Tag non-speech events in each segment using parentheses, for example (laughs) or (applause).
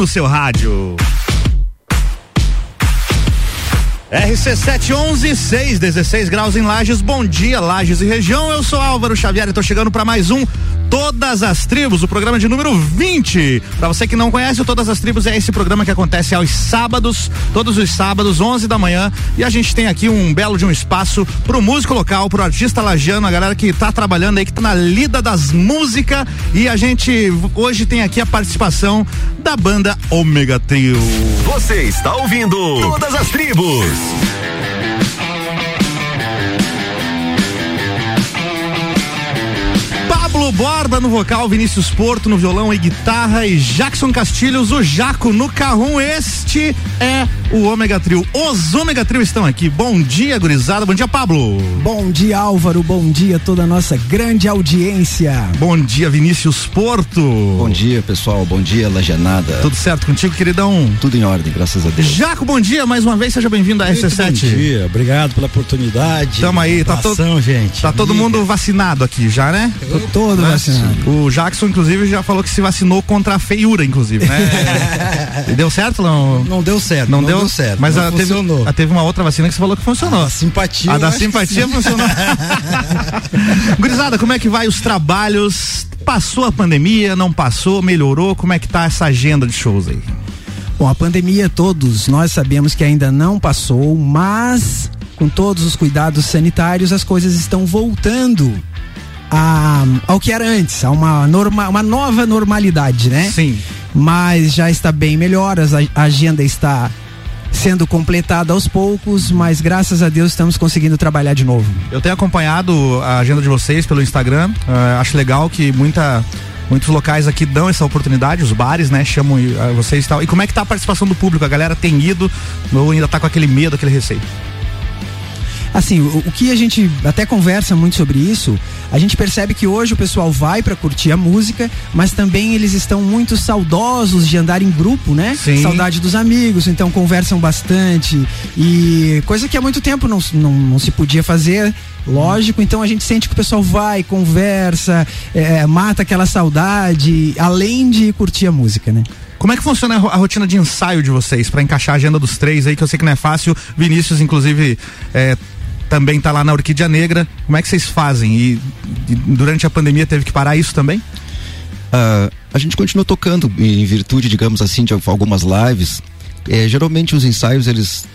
no seu rádio. RC711, 616 graus em Lages. Bom dia, Lages e região. Eu sou Álvaro Xavier e tô chegando para mais um Todas as Tribos, o programa de número 20. Para você que não conhece, o Todas as Tribos é esse programa que acontece aos sábados, todos os sábados, 11 da manhã. E a gente tem aqui um belo de um espaço pro músico local, pro artista lagiano, a galera que tá trabalhando aí, que tá na lida das músicas. E a gente hoje tem aqui a participação da banda Omega Trio. Você está ouvindo Todas as Tribos. Pablo Borba no vocal, Vinícius Porto no violão e guitarra e Jackson Castilhos, o Jaco no carrum. Este é o Ômega Trio. Os Ômega Trio estão aqui. Bom dia, gurizada. Bom dia, Pablo. Bom dia, Álvaro. Bom dia, toda a nossa grande audiência. Bom dia, Vinícius Porto. Bom dia, pessoal. Bom dia, Lajanada. Tudo certo contigo, queridão? Tudo em ordem, graças a Deus. Jaco, bom dia. Mais uma vez, seja bem-vindo à RC7. Bom dia, obrigado pela oportunidade. Tamo aí, tá todo, gente. Tá todo mundo vacinado aqui já, né? Tô todo vacinado. O Jackson, inclusive, já falou que se vacinou contra a feiura, inclusive, né? e (laughs) deu certo, não? Não deu certo. Não, não deu? deu? certo. Mas a, teve, a, teve uma outra vacina que você falou que funcionou. A simpatia. A da simpatia funcionou. (laughs) Gurizada, como é que vai os trabalhos? Passou a pandemia, não passou, melhorou? Como é que tá essa agenda de shows aí? Bom, a pandemia todos nós sabemos que ainda não passou, mas com todos os cuidados sanitários as coisas estão voltando a, ao que era antes, a uma, norma, uma nova normalidade, né? Sim. Mas já está bem melhor, a agenda está sendo completada aos poucos, mas graças a Deus estamos conseguindo trabalhar de novo. Eu tenho acompanhado a agenda de vocês pelo Instagram, uh, acho legal que muita muitos locais aqui dão essa oportunidade, os bares, né, chamam uh, vocês e tal. E como é que tá a participação do público? A galera tem ido ou ainda tá com aquele medo, aquele receio? Assim, o, o, que a gente até conversa muito sobre isso, a gente percebe que hoje o pessoal vai para curtir a música, mas também eles estão muito saudosos de andar em grupo, né? Sim. Saudade dos amigos, então conversam bastante e coisa que há muito tempo não, não, não se podia fazer. Lógico, então a gente sente que o pessoal vai, conversa, é, mata aquela saudade, além de curtir a música, né? Como é que funciona a rotina de ensaio de vocês para encaixar a agenda dos três aí, que eu sei que não é fácil. Vinícius, inclusive, é, também está lá na Orquídea Negra. Como é que vocês fazem? E, e durante a pandemia teve que parar isso também? Uh, a gente continua tocando em virtude, digamos assim, de algumas lives. É, geralmente os ensaios eles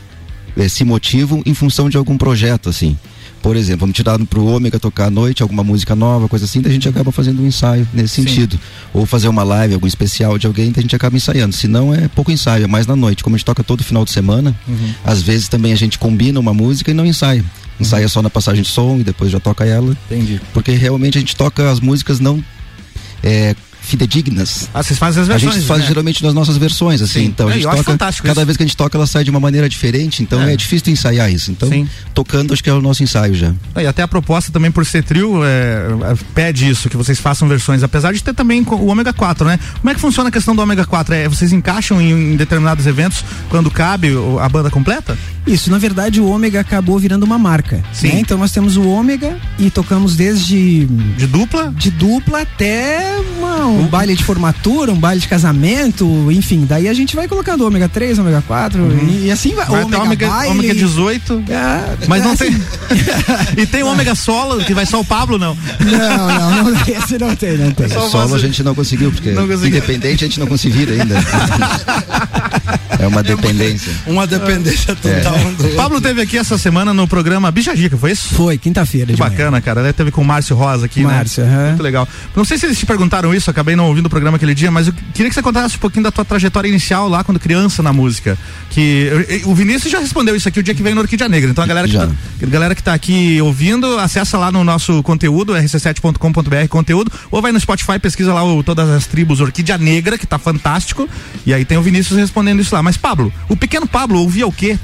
é, se motivam em função de algum projeto, assim. Por exemplo, vamos tirar para o Ômega tocar à noite, alguma música nova, coisa assim, a gente acaba fazendo um ensaio nesse Sim. sentido. Ou fazer uma live, algum especial de alguém, a gente acaba ensaiando. Se não, é pouco ensaio, é mais na noite. Como a gente toca todo final de semana, uhum. às vezes também a gente combina uma música e não ensaia ensaia só na passagem de som e depois já toca ela. Entendi. Porque realmente a gente toca as músicas não é, fidedignas. Ah, vocês fazem as versões? A gente faz né? geralmente nas nossas versões, assim. Sim. Então a é, gente toca. Cada isso. vez que a gente toca, ela sai de uma maneira diferente. Então é, é difícil ensaiar isso. Então, Sim. tocando, acho que é o nosso ensaio já. E até a proposta também por ser trio é, é, pede isso, que vocês façam versões, apesar de ter também o ômega 4, né? Como é que funciona a questão do ômega 4? É, vocês encaixam em, em determinados eventos quando cabe a banda completa? Isso, na verdade o ômega acabou virando uma marca. Sim. Né? Então nós temos o ômega e tocamos desde. De dupla? De dupla até um baile de formatura, um baile de casamento, enfim. Daí a gente vai colocando ômega 3, ômega 4 uhum. e, e, assim vai. vai ômega, ômega, baile, ômega 18. É, mas não é assim. tem. (laughs) e tem o ômega solo, que vai só o Pablo, não? Não, não, não esse não tem, não tem. Só solo a gente não conseguiu, porque não conseguiu. independente a gente não conseguiu ainda. (laughs) é uma dependência. Uma dependência total. É. Pablo teve aqui essa semana no programa Bijagica, foi isso? Foi, quinta-feira. Que bacana, manhã. cara. Ele teve com o Márcio Rosa aqui, Márcio, né? Uhum. Muito legal. Não sei se eles te perguntaram isso, acabei não ouvindo o programa aquele dia, mas eu queria que você contasse um pouquinho da tua trajetória inicial lá quando criança na música. Que o Vinícius já respondeu isso aqui o dia que veio no Orquídea Negra. Então a galera que, tá, a galera que tá aqui ouvindo, acessa lá no nosso conteúdo, rc7.com.br conteúdo, ou vai no Spotify, pesquisa lá o, todas as tribos Orquídea Negra, que tá fantástico. E aí tem o Vinícius respondendo isso lá. Mas Pablo, o pequeno Pablo ouvia o quê?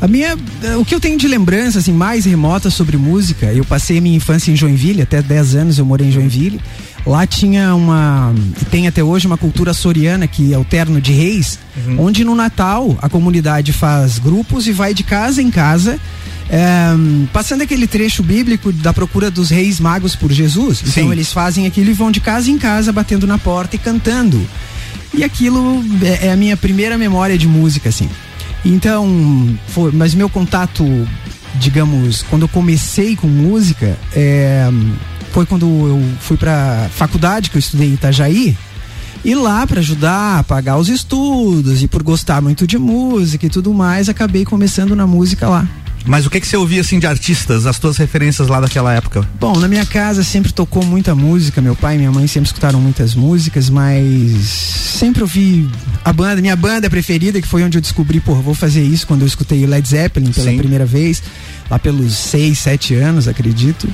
A minha, o que eu tenho de lembrança assim mais remota sobre música, eu passei minha infância em Joinville, até 10 anos eu morei em Joinville. Lá tinha uma, tem até hoje uma cultura soriana que é o terno de reis, uhum. onde no Natal a comunidade faz grupos e vai de casa em casa é, passando aquele trecho bíblico da procura dos reis magos por Jesus. Então Sim. eles fazem aquilo e vão de casa em casa batendo na porta e cantando. E aquilo é, é a minha primeira memória de música, assim. Então, foi, mas meu contato, digamos, quando eu comecei com música, é, foi quando eu fui pra faculdade, que eu estudei em Itajaí. E lá para ajudar a pagar os estudos e por gostar muito de música e tudo mais, acabei começando na música lá. Mas o que que você ouvia assim de artistas, as tuas referências lá daquela época? Bom, na minha casa sempre tocou muita música, meu pai e minha mãe sempre escutaram muitas músicas, mas sempre ouvi a banda, minha banda preferida, que foi onde eu descobri, pô, vou fazer isso quando eu escutei Led Zeppelin pela Sim. primeira vez, lá pelos 6, 7 anos, acredito.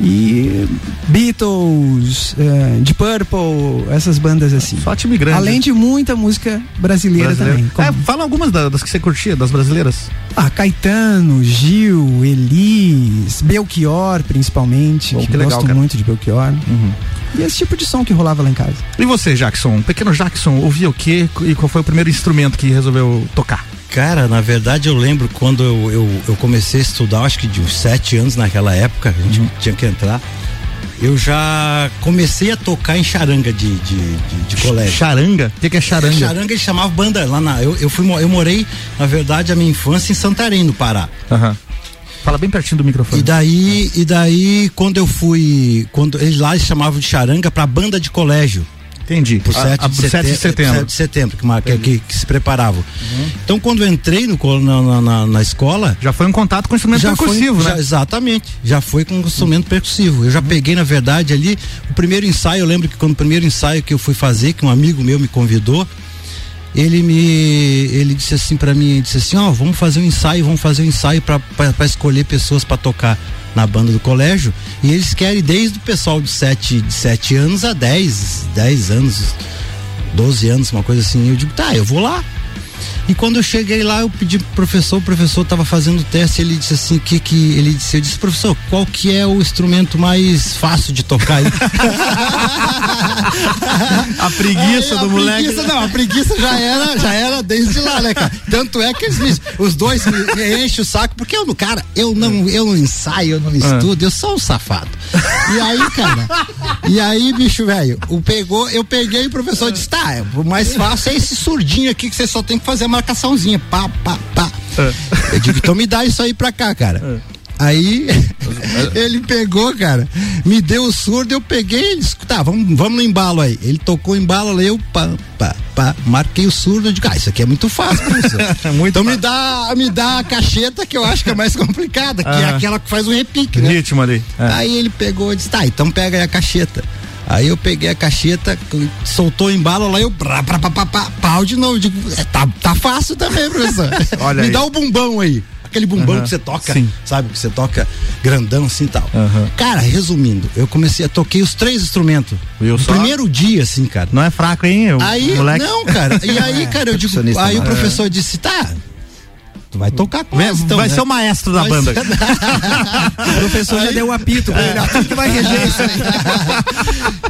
E Beatles, uh, Deep Purple, essas bandas assim. Só time grande. Além de muita música brasileira, Brasileiro. também. É, fala algumas da- das que você curtia, das brasileiras. Ah, Caetano, Gil, Elis, Belchior, principalmente. Pô, que que legal, gosto cara. Uhum. muito de Belchior. E esse tipo de som que rolava lá em casa. E você, Jackson? Pequeno Jackson, ouvia o quê e qual foi o primeiro instrumento que resolveu tocar? Cara, na verdade eu lembro quando eu, eu, eu comecei a estudar, acho que de uns sete anos naquela época, a gente tinha que entrar. Eu já comecei a tocar em charanga de, de, de, de colégio. Charanga? O que, é charanga? Charanga eles chamavam banda lá na. Eu, eu, fui, eu morei, na verdade, a minha infância em Santarém, no Pará. Aham. Fala bem pertinho do microfone. E daí, e daí, quando eu fui. Quando eles lá eles chamavam de charanga pra banda de colégio. Entendi. Por A- 7 a- de, por 7 setembro, de setembro. 7 de setembro, que, que, que- se preparavam. Então, quando eu entrei no, na, na, na- escola. Já foi um contato com instrumento percussivo, foi, né? já- exatamente. Já foi com um instrumento percussivo. Eu já peguei, na verdade, ali. O primeiro ensaio, eu lembro que quando o primeiro ensaio que eu fui fazer, que um amigo meu me convidou, ele me. Ele disse assim pra mim, disse assim, ó, vamos fazer um ensaio, vamos fazer um ensaio pra escolher pessoas pra tocar na banda do colégio. E eles querem desde o pessoal de 7 de sete anos a 10, 10 anos, 12 anos, uma coisa assim. Eu digo, tá, eu vou lá. E quando eu cheguei lá, eu pedi pro professor, o professor estava fazendo o teste, ele disse assim, que que ele disse, eu disse, professor, qual que é o instrumento mais fácil de tocar aí? (laughs) A preguiça Aí, do a moleque. Preguiça, não, a preguiça já era, já era desde lá, né, cara? Tanto é que eles me- os dois me, me enchem o saco, porque eu, cara, eu não, eu não ensaio, eu não estudo, eu sou um safado. E aí, cara, e aí, bicho, velho, o pegou, eu peguei e o professor disse, tá, é, o mais fácil é esse surdinho aqui que você só tem que fazer a marcaçãozinha, pá, pá, pá. Eu digo, então me dá isso aí pra cá, cara. Aí (laughs) ele pegou, cara, me deu o surdo, eu peguei, ele disse, tá, vamos, vamos no embalo aí. Ele tocou o embalo, aí eu pá, pá, pá, marquei o surdo, eu digo, ah, isso aqui é muito fácil, professor. (laughs) Muito então me fácil. dá, me dá a cacheta que eu acho que é mais complicada, que é Aham. aquela que faz o repique, né? Ritmo ali. É. Aí ele pegou e disse, tá, então pega aí a cacheta. Aí eu peguei a cacheta, soltou o embalo lá, eu brá, brá, pá, pá, pá, pau de novo. Digo, é, tá, tá fácil também, professor. (laughs) Olha Me aí. dá o bumbão aí. Aquele bumbão Aham, que você toca, sim. sabe? Que você toca grandão assim e tal. Aham. Cara, resumindo, eu comecei a toquei os três instrumentos. Viu no só? primeiro dia, assim, cara. Não é fraco, hein? O Aí, moleque. não, cara. E aí, cara, eu digo, aí o né? professor disse, tá, vai tocar com nós, então, vai né? ser o maestro da Vai banda. ser- (laughs) O professor já deu o apito pra ele, que vai reger isso aí?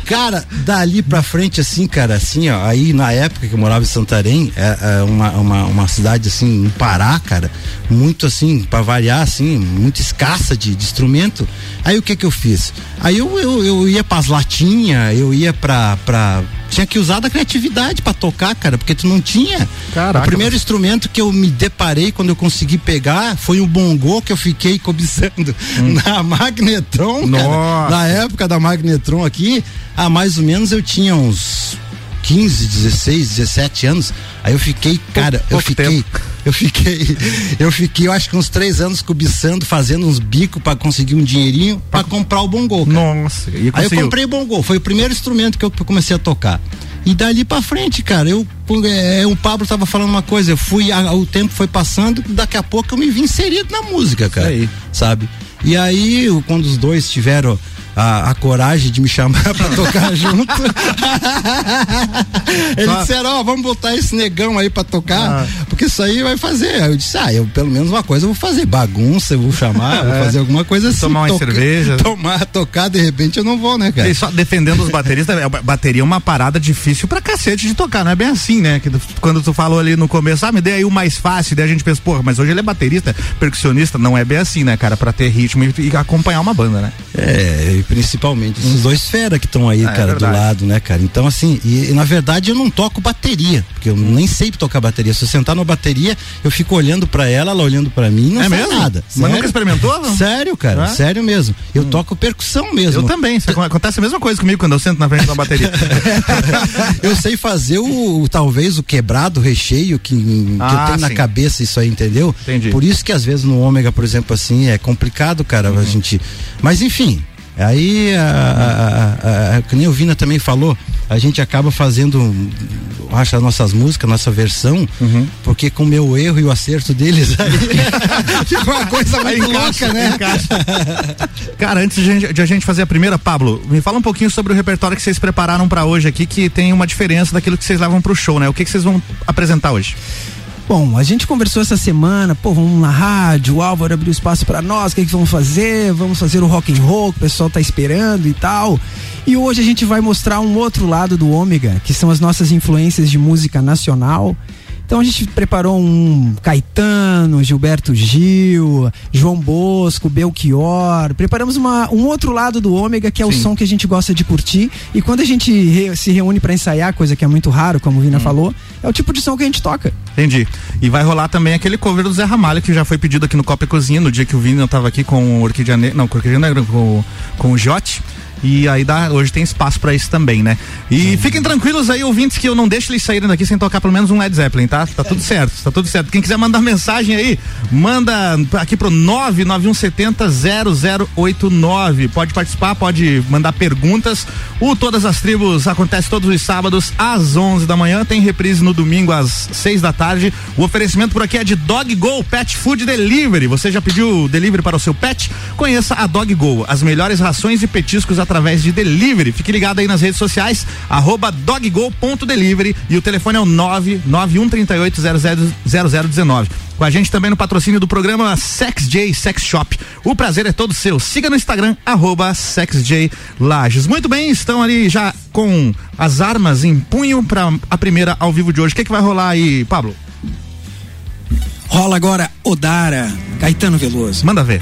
(laughs) cara, dali pra frente, assim, cara, assim, ó, aí na época que eu morava em Santarém, é, é uma, uma, uma cidade, assim, no Pará, cara, muito assim, pra variar, assim, muito escassa de, de instrumento. Aí o que que eu fiz? Aí eu, eu, eu ia pras latinhas, eu ia pra, pra. Tinha que usar da criatividade pra tocar, cara, porque tu não tinha. Caraca, o primeiro instrumento que eu me deparei quando eu consegui pegar foi um bongô que eu fiquei cobiçando (laughs) na Magnetron, cara. Hum. Na época da Magnetron aqui, há mais ou menos eu tinha uns 15, 16, 17 anos. Aí eu fiquei, cara, eu pouco fiquei, tempo. eu fiquei, eu fiquei, eu acho que uns três anos cobiçando, fazendo uns bicos pra conseguir um dinheirinho pra comprar o bongô, cara. Nossa, e Aí eu comprei o bongô, foi o primeiro instrumento que eu comecei a tocar. E dali pra frente, cara, eu é, o Pablo tava falando uma coisa, eu fui, a- o tempo foi passando, daqui a pouco eu me vi inserido na música, cara. Sabe? E aí, eu- quando os dois tiveram a, a coragem de me chamar (laughs) pra tocar junto, (laughs) eles Só- disseram, ó, vamos botar esse negão aí pra tocar, Ah. porque isso aí vai fazer. Aí eu disse, ah, eu pelo menos uma coisa eu vou fazer, bagunça, eu vou chamar, vou fazer alguma coisa assim. Tomar uma cerveja. Tomar, tocar, de repente eu não vou, né, cara? E só defendendo os bateristas, é, bateria é uma parada difícil pra cacete de tocar, não é bem assim, né? Que quando tu falou ali no começo, ah, me dê aí o mais fácil, daí a gente pensa, porra, mas hoje ele é baterista, percussionista, não é bem assim, né, cara? Pra ter ritmo e, e acompanhar uma banda, né? É, principalmente esses dois fera que estão aí, É, cara, do verdade. lado, né, cara? Então, assim, e, e, na verdade eu não toco bateria, porque eu nem sei tocar bateria. Se eu sentar na bateria, eu fico olhando pra ela, ela olhando pra mim, não É sai mesmo? nada. Mas Sério. nunca experimentou? Sério, cara, É? sério mesmo. Eu toco percussão mesmo. Eu também. Isso Acontece a mesma coisa comigo quando eu sento na frente da bateria. (laughs) eu sei fazer o, o- talvez o quebrado, o recheio que, que Ah, eu tenho na sim. cabeça isso aí, entendeu? Entendi. Por isso que às vezes no ômega, por exemplo, assim, é complicado, cara, Uhum. a gente. Mas enfim, aí a, a, a, que nem o Vina também falou, a gente acaba fazendo acha as nossas músicas, nossa versão, Uhum. porque com o meu erro e o acerto deles aí (laughs) fica uma coisa muito encaixa, louca, né? encaixa. (laughs) Cara, antes de a, gente, de a gente fazer a primeira, Pablo, me fala um pouquinho sobre o repertório que vocês prepararam pra hoje aqui, que tem uma diferença daquilo que vocês levam pro show, né? O que, que vocês vão apresentar hoje? Bom, a gente conversou essa semana, pô, vamos na rádio, o Álvaro abriu espaço pra nós, o que, que vamos fazer? Vamos fazer o rock and roll, que o pessoal tá esperando e tal. E hoje a gente vai mostrar um outro lado do Ômega, que são as nossas influências de música nacional. Então a gente preparou um Caetano, Gilberto Gil, João Bosco, Belchior. Preparamos uma, um outro lado do Ômega, que é o Sim. som que a gente gosta de curtir. E quando a gente re- se reúne pra ensaiar, coisa que é muito raro, como o Vina falou, é o tipo de som que a gente toca. Entendi. E vai rolar também aquele cover do Zé Ramalho, que já foi pedido aqui no Copa e Cozinha, no dia que o Vini tava aqui com o Orquídea Negra, não, com o Orquídea Negra, com, com o Jote. E aí dá, hoje tem espaço pra isso também, né? E fiquem tranquilos aí, ouvintes, que eu não deixo eles saírem daqui sem tocar pelo menos um Led Zeppelin, tá? Tá tudo certo, tá tudo certo. Quem quiser mandar mensagem aí, manda aqui pro 991700089. Pode participar, pode mandar perguntas. O Todas as Tribos acontece todos os sábados às 11 da manhã, tem reprise no domingo às 6 da tarde. O oferecimento por aqui é de Dog Go Pet Food Delivery. Você já pediu delivery para o seu pet? Conheça a Dog Go, as melhores rações e petiscos através de delivery. Fique ligado aí nas redes sociais, arroba doggo.delivery e o telefone é o 991380019. Com a gente também no patrocínio do programa Sex J Sex Shop. O prazer é todo seu. Siga no Instagram, arroba SexJ Lages. Muito bem, estão ali já com as armas em punho para a primeira ao vivo de hoje. O que, que vai rolar aí, Pablo? Rola agora Odara, Caetano Veloso. Manda ver.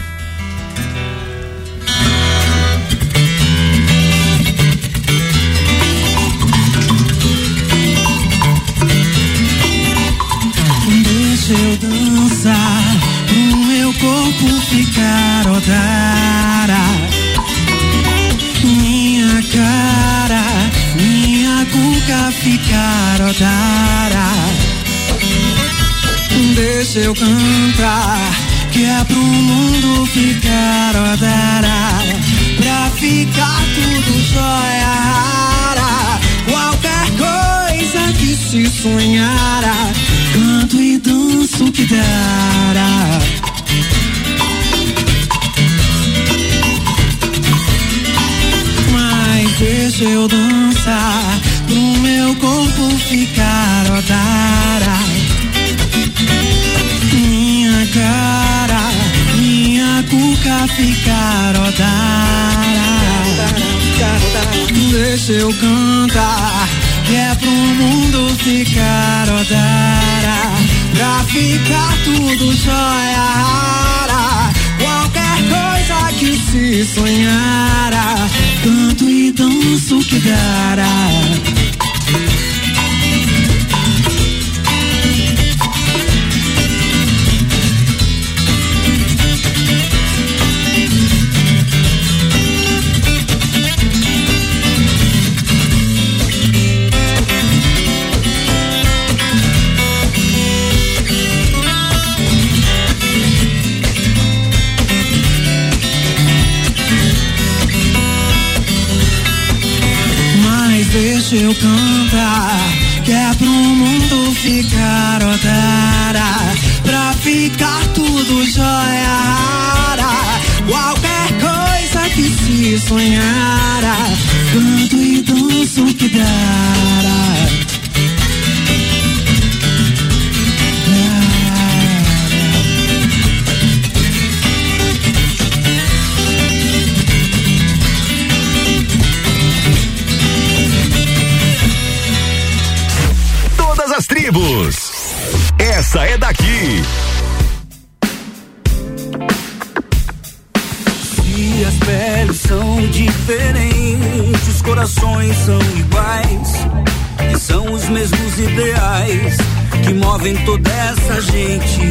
Deixa eu dançar pro meu corpo ficar Odara. Minha cara, minha cuca ficar Odara. Deixa eu cantar, que é pro mundo ficar Odara. Pra ficar tudo jóia rara. Qualquer coisa que se sonhara, canto e danço que dará. Mas deixa eu dançar pro meu corpo ficar odara. Minha cara, minha cuca ficar odara. Deixa eu cantar, que é pro mundo ficar odara. Pra ficar tudo jóia rara. Qualquer coisa que se sonhara, canto e danço que dará. Deixa eu cantar, que é pro mundo ficar odara, pra ficar tudo jóia rara. Qualquer coisa que se sonhara, canto e danço que dará. Essa é daqui. Se as peles são diferentes, os corações são iguais. E são os mesmos ideais que movem toda essa gente.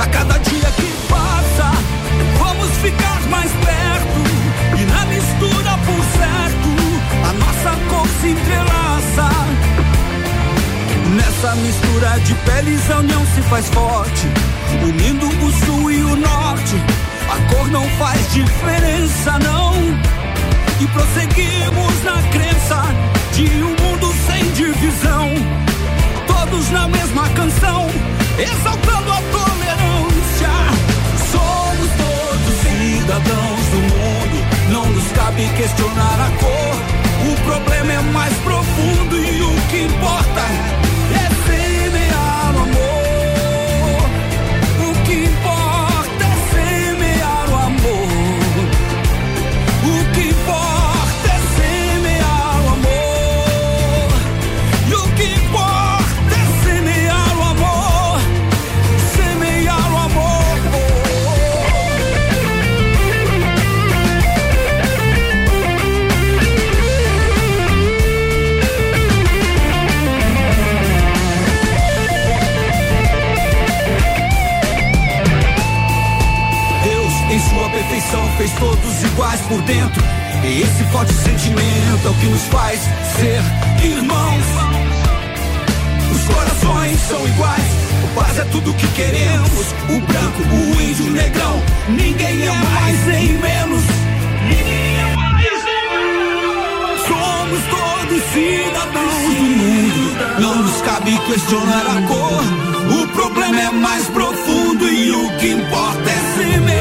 A cada dia que passa, vamos ficar mais perto. E na mistura por certo, a nossa cor se entrelaça. Nessa mistura de peles a união se faz forte, unindo o sul e o norte. A cor não faz diferença, não. E prosseguimos na crença de um mundo sem divisão. Todos na mesma canção, exaltando a tolerância. Somos todos cidadãos do mundo, não nos cabe questionar a cor. O problema é mais profundo e o que importa iguais por dentro. E esse forte sentimento é o que nos faz ser irmãos. Os corações são iguais, o paz é tudo que queremos. O branco, o índio, o negrão, ninguém é mais nem menos. Ninguém é mais nem menos. Somos todos cidadãos do mundo, não nos cabe questionar a cor. O problema é mais profundo e o que importa é semear.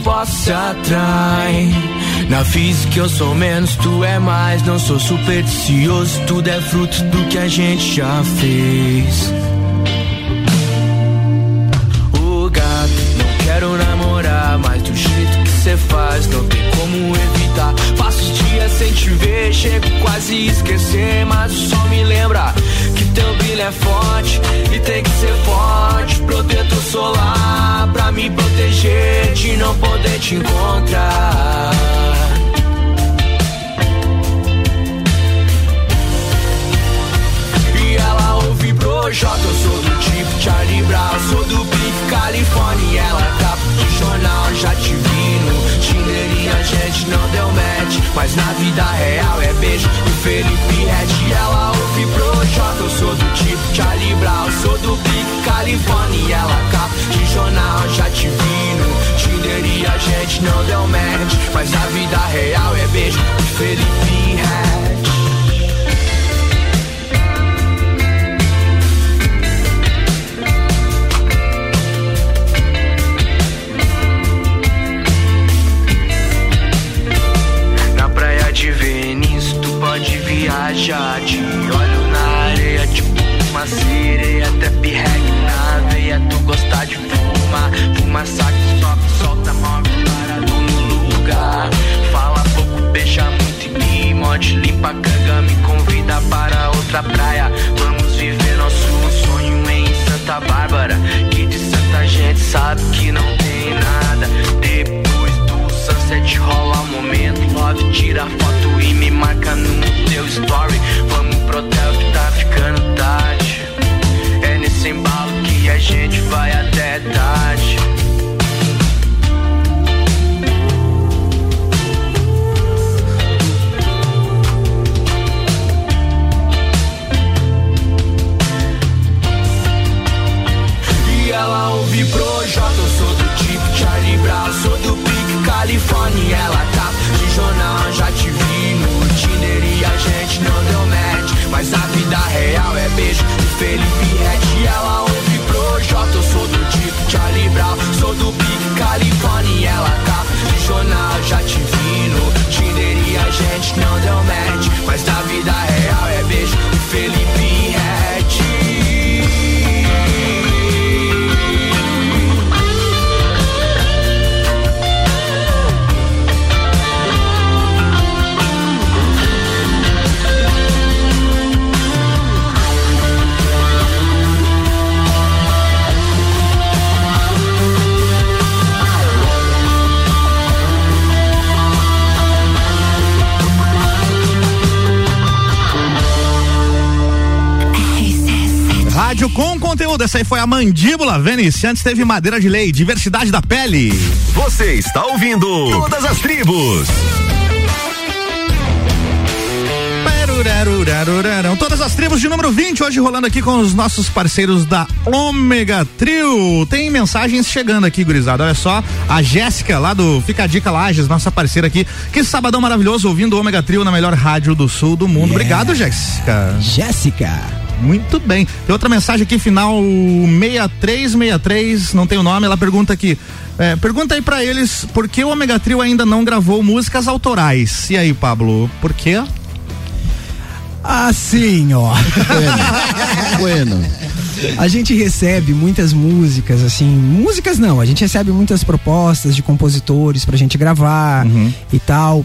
Opostos se atraem. Na física eu sou menos, tu é mais. Não sou supersticioso, tudo é fruto do que a gente já fez. O gato, não quero namorar, mas do jeito que cê faz, não tem como evitar. Passo os dias sem te ver, chego quase esquecer, mas o sol me lembra que teu brilho é forte e tem que ser forte. Não poder te encontrar. E ela ouve Projota, eu sou do tipo Charlie Brown, sou do Big California. Ela tá pro jornal, já te vi no Tinder e a gente não deu match. Mas na vida real é beijo do Felipe Red. Ela ouve Projota, eu sou do tipo Charlie Brown, sou do Big California. Ela capa de jornal, já te vi no Tinder e a gente não deu match. Mas na vida real é beijo do Felipe Red. de Venice, tu pode viajar. Te olho na areia, tipo uma sereia. Até pirregue na veia, tu gosta de fumar. Fuma saco, sobe, solta, move, parado no lugar. Fala pouco, beija muito e me morde. Limpa a canga, me convida para outra praia. Vamos viver nosso sonho em Santa Bárbara. Que de Santa gente sabe que não tem nada. Depois do sunset rola um momento. Love, tira foto e me marca no teu story. Vamos pro hotel que tá ficando tarde. É nesse embalo que a gente vai até tarde. Ela ouve J, eu sou do tipo Charlie Brown, sou do Pique Califórnia, ela tá de jornal, já te vi no Tinder e a gente não deu match, mas a vida real é beijo de Felipe Rett, ela ouve J, eu sou do tipo Charlie Brown, sou do Pique Califórnia, ela tá de jornal, já te vi no Tinder e a gente não deu match, mas a vida real é beijo de Felipe Red. Rádio com conteúdo. Essa aí foi a Mandíbula Vênice. Antes teve Madeira de Lei, Diversidade da Pele. Você está ouvindo Todas as Tribos. Todas as tribos de número 20, hoje rolando aqui com os nossos parceiros da Ômega Trio. Tem mensagens chegando aqui, gurizada. Olha só, a Jéssica lá do Fica a Dica Lages, nossa parceira aqui. Que sabadão maravilhoso ouvindo o Ômega Trio na melhor rádio do sul do mundo. Yeah. Obrigado, Jéssica. Jéssica. Muito bem. Tem outra mensagem aqui, final 6363, não tem o nome, ela pergunta aqui. é, pergunta aí pra eles por que o Omega Trio ainda não gravou músicas autorais. E aí, Pablo, por quê? Assim, ó. (laughs) Bueno. A gente recebe muitas músicas, assim, músicas não, a gente recebe muitas propostas de compositores pra gente gravar Uhum. e tal.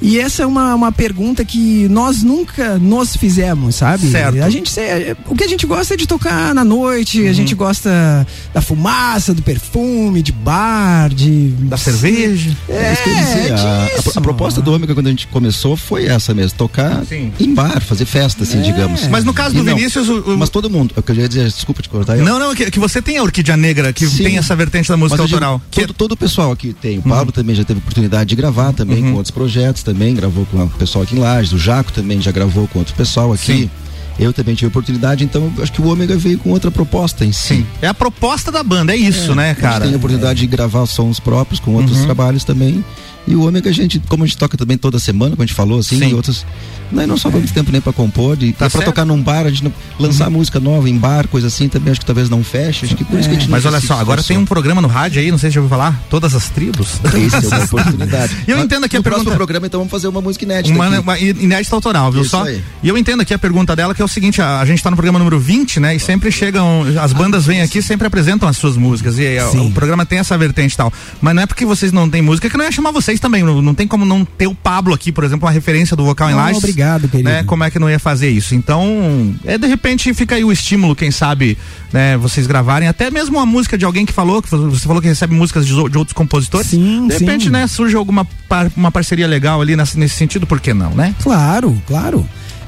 E essa é uma, uma pergunta que nós nunca nos fizemos, sabe? Certo. A gente, se- o que a gente gosta é de tocar na noite, Uhum. a gente gosta da fumaça, do perfume, de bar, de. Da cerveja? É, Isso que eu ia dizer, a- a, proposta do Ômega quando a gente começou foi essa mesmo, tocar Sim. em bar, fazer festa, assim, digamos. Mas no caso E do não, Vinícius, o- o- Mas todo mundo, é o que eu ia dizer, desculpa te cortar. eu- Não, não, que, que você tem a Orquídea Negra, que Sim. tem essa vertente da música Mas eu digo, autoral. Que- todo, todo o pessoal aqui tem. O Pablo também já teve oportunidade de gravar também Uhum. com outros projetos também, gravou com o pessoal aqui em Lages, o Jaco também já gravou com outro pessoal aqui. Sim. Eu também tive oportunidade, então acho que o Ômega veio com outra proposta em si. Sim. É a proposta da banda, é isso, né, A gente cara? tem a oportunidade de gravar sons próprios com outros Uhum. trabalhos também. E o Ômega, a gente, como a gente toca também toda semana, como a gente falou, assim, Sim. e outros. Não, e não sobra muito tempo nem pra compor, e Tá é pra certo. tocar num bar, a gente não, lançar música nova em bar, coisa assim, também acho que talvez não feche. Acho que por isso que a gente Mas não olha só, agora tem um programa no rádio aí, não sei se já ouviu falar, Todas as Tribos. (laughs) Isso é uma oportunidade. E eu Mas entendo aqui a pergunta- programa, então vamos fazer uma música inédita. Uma, aqui. uma inédita autoral, viu Isso só? aí. E eu entendo aqui a pergunta dela, que é o seguinte, a, a gente tá no programa número 20, né? E sempre chegam, as bandas vêm aqui e sempre apresentam as suas músicas. E aí, o, o programa tem essa vertente e tal. Mas não é porque vocês não têm música que não ia chamar vocês também. Não, não tem como não ter o Pablo aqui, por exemplo, uma referência do vocal em Não, Lages. obrigado, querido. Né? Como é que não ia fazer isso? Então, é de repente fica aí o estímulo, quem sabe, né, vocês gravarem até mesmo uma música de alguém que falou, que você falou que recebe músicas de, de outros compositores. Sim, de repente, sim. né, surge alguma par- uma parceria legal ali nesse, nesse sentido, por que não, né? Claro, claro.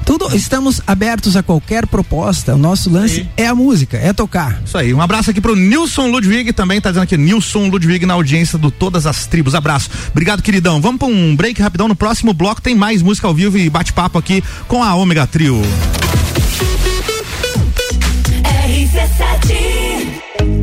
Tudo, estamos abertos a qualquer proposta. O nosso lance é a música, é tocar. Isso aí, um abraço aqui pro Nilson Ludwig, também tá dizendo aqui, Nilson Ludwig na audiência do Todas as Tribos, abraço. Obrigado, queridão. Vamos pra um break rapidão, no próximo bloco tem mais música ao vivo e bate-papo aqui com a Ômega Trio.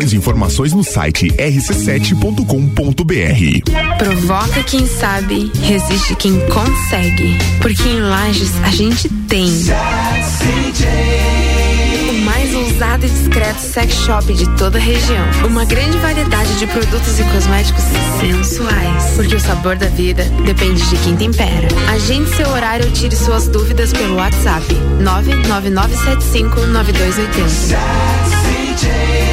e informações no site rc7.com.br. Provoca quem sabe, resiste quem consegue. Porque em Lages a gente tem. O mais ousado e discreto sex shop de toda a região. Uma grande variedade de produtos e cosméticos sensuais. Porque o sabor da vida depende de quem tempera. Agende seu horário ou tire suas dúvidas pelo WhatsApp 999759280.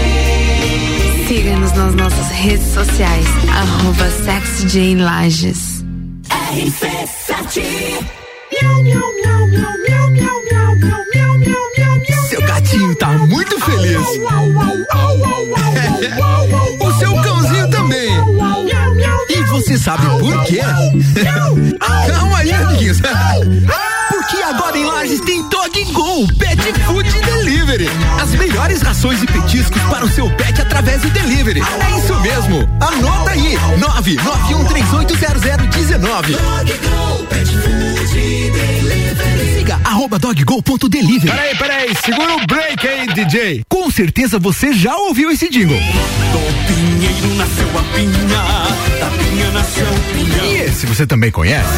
Siga-nos nas nossas redes sociais, arroba SexyJLages. Seu gatinho tá muito feliz. (laughs) o seu cãozinho também. E você sabe por quê? (laughs) Calma aí, amiguinhos. (laughs) Porque agora em Lages tem Dog Go Pet Food Delivery. As melhores rações e petiscos para o seu pet através do delivery. É isso mesmo. Anota aí. 991380019. Siga arroba doggo.delivery. Peraí, peraí, segura o break aí, DJ. Com certeza você já ouviu esse jingle. Do pinheiro nasceu a pinha, da pinha nasceu o pinhão. E esse você também conhece?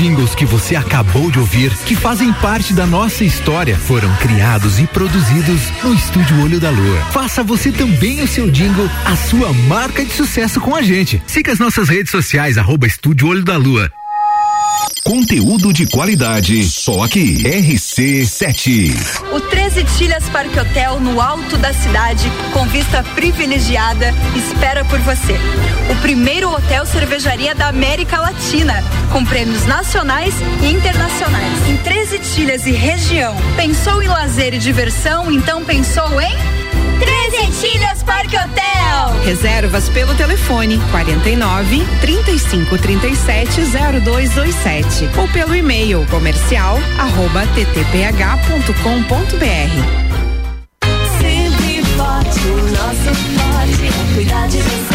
Jingles que você acabou de ouvir, que fazem parte da nossa história, foram criados e produzidos no Estúdio Olho da Lua. Faça você também o seu jingle, a sua marca de sucesso com a gente. Siga as nossas redes sociais, arroba Estúdio Olho da Lua. Conteúdo de qualidade, só aqui. RC7. O 13 Tilhas Parque Hotel, no alto da cidade, com vista privilegiada, espera por você. O primeiro hotel cervejaria da América Latina, com prêmios nacionais e internacionais. Em 13 Tilhas e região. Pensou em lazer e diversão? Então pensou em 13 Tilhas Parque Hotel. Reservas pelo telefone 49 35 37 0227 ou pelo e-mail comercial arroba ttph.com.br. Sempre forte, o nosso forte é cuidar de você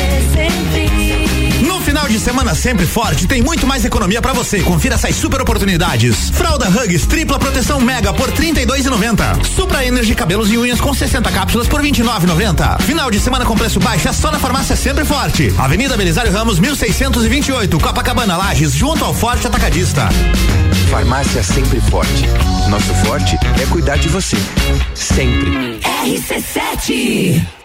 final de semana sempre forte, tem muito mais economia pra você. Confira essas super oportunidades. Fralda Hugs tripla proteção mega por 32,90. Supra Energy cabelos e unhas com 60 cápsulas por 29,90. Final de semana com preço baixo é só na farmácia sempre forte. Avenida Belisário Ramos 1628, Copacabana Lages, junto ao Forte Atacadista. Farmácia sempre forte. Nosso forte é cuidar de você. Sempre. RC7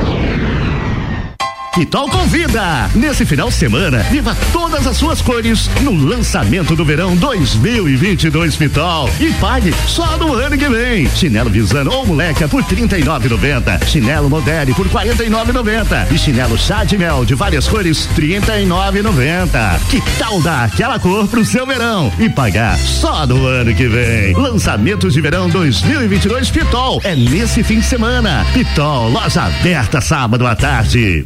Pitol convida! Nesse final de semana, viva todas as suas cores no lançamento do verão 2022 Pitol e pague só no ano que vem. Chinelo Visano ou moleca por R$ 39,90. Chinelo Modere por R$ 49,90. E chinelo chá de mel de várias cores R$ 39,90. Que tal dar aquela cor pro seu verão e pagar só no ano que vem? Lançamentos de verão 2022 Pitol é nesse fim de semana. Pitol, loja aberta sábado à tarde.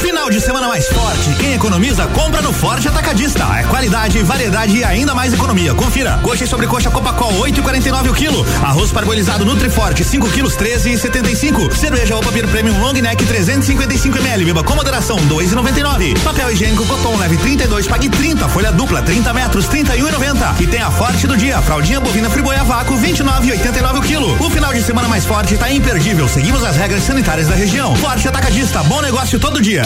Final de semana mais forte. Quem economiza, compra no Forte Atacadista. É qualidade, variedade e ainda mais economia. Confira. Coxa e sobrecoxa Copacol, 8,49 o quilo. Arroz parbolizado Nutriforte, 5 quilos, 13,75. Cerveja Opa Beer Premium Long Neck, 355 ml. Beba com moderação, 2,99. Papel higiênico Coton, leve 32, pague 30. Folha dupla, 30 metros, 31,90. E tem a Forte do dia. Fraldinha bovina friboia vácuo, 29,89 o quilo. O final de semana mais forte tá imperdível. Seguimos as regras sanitárias da região. Forte Atacadista, bom negócio todo dia.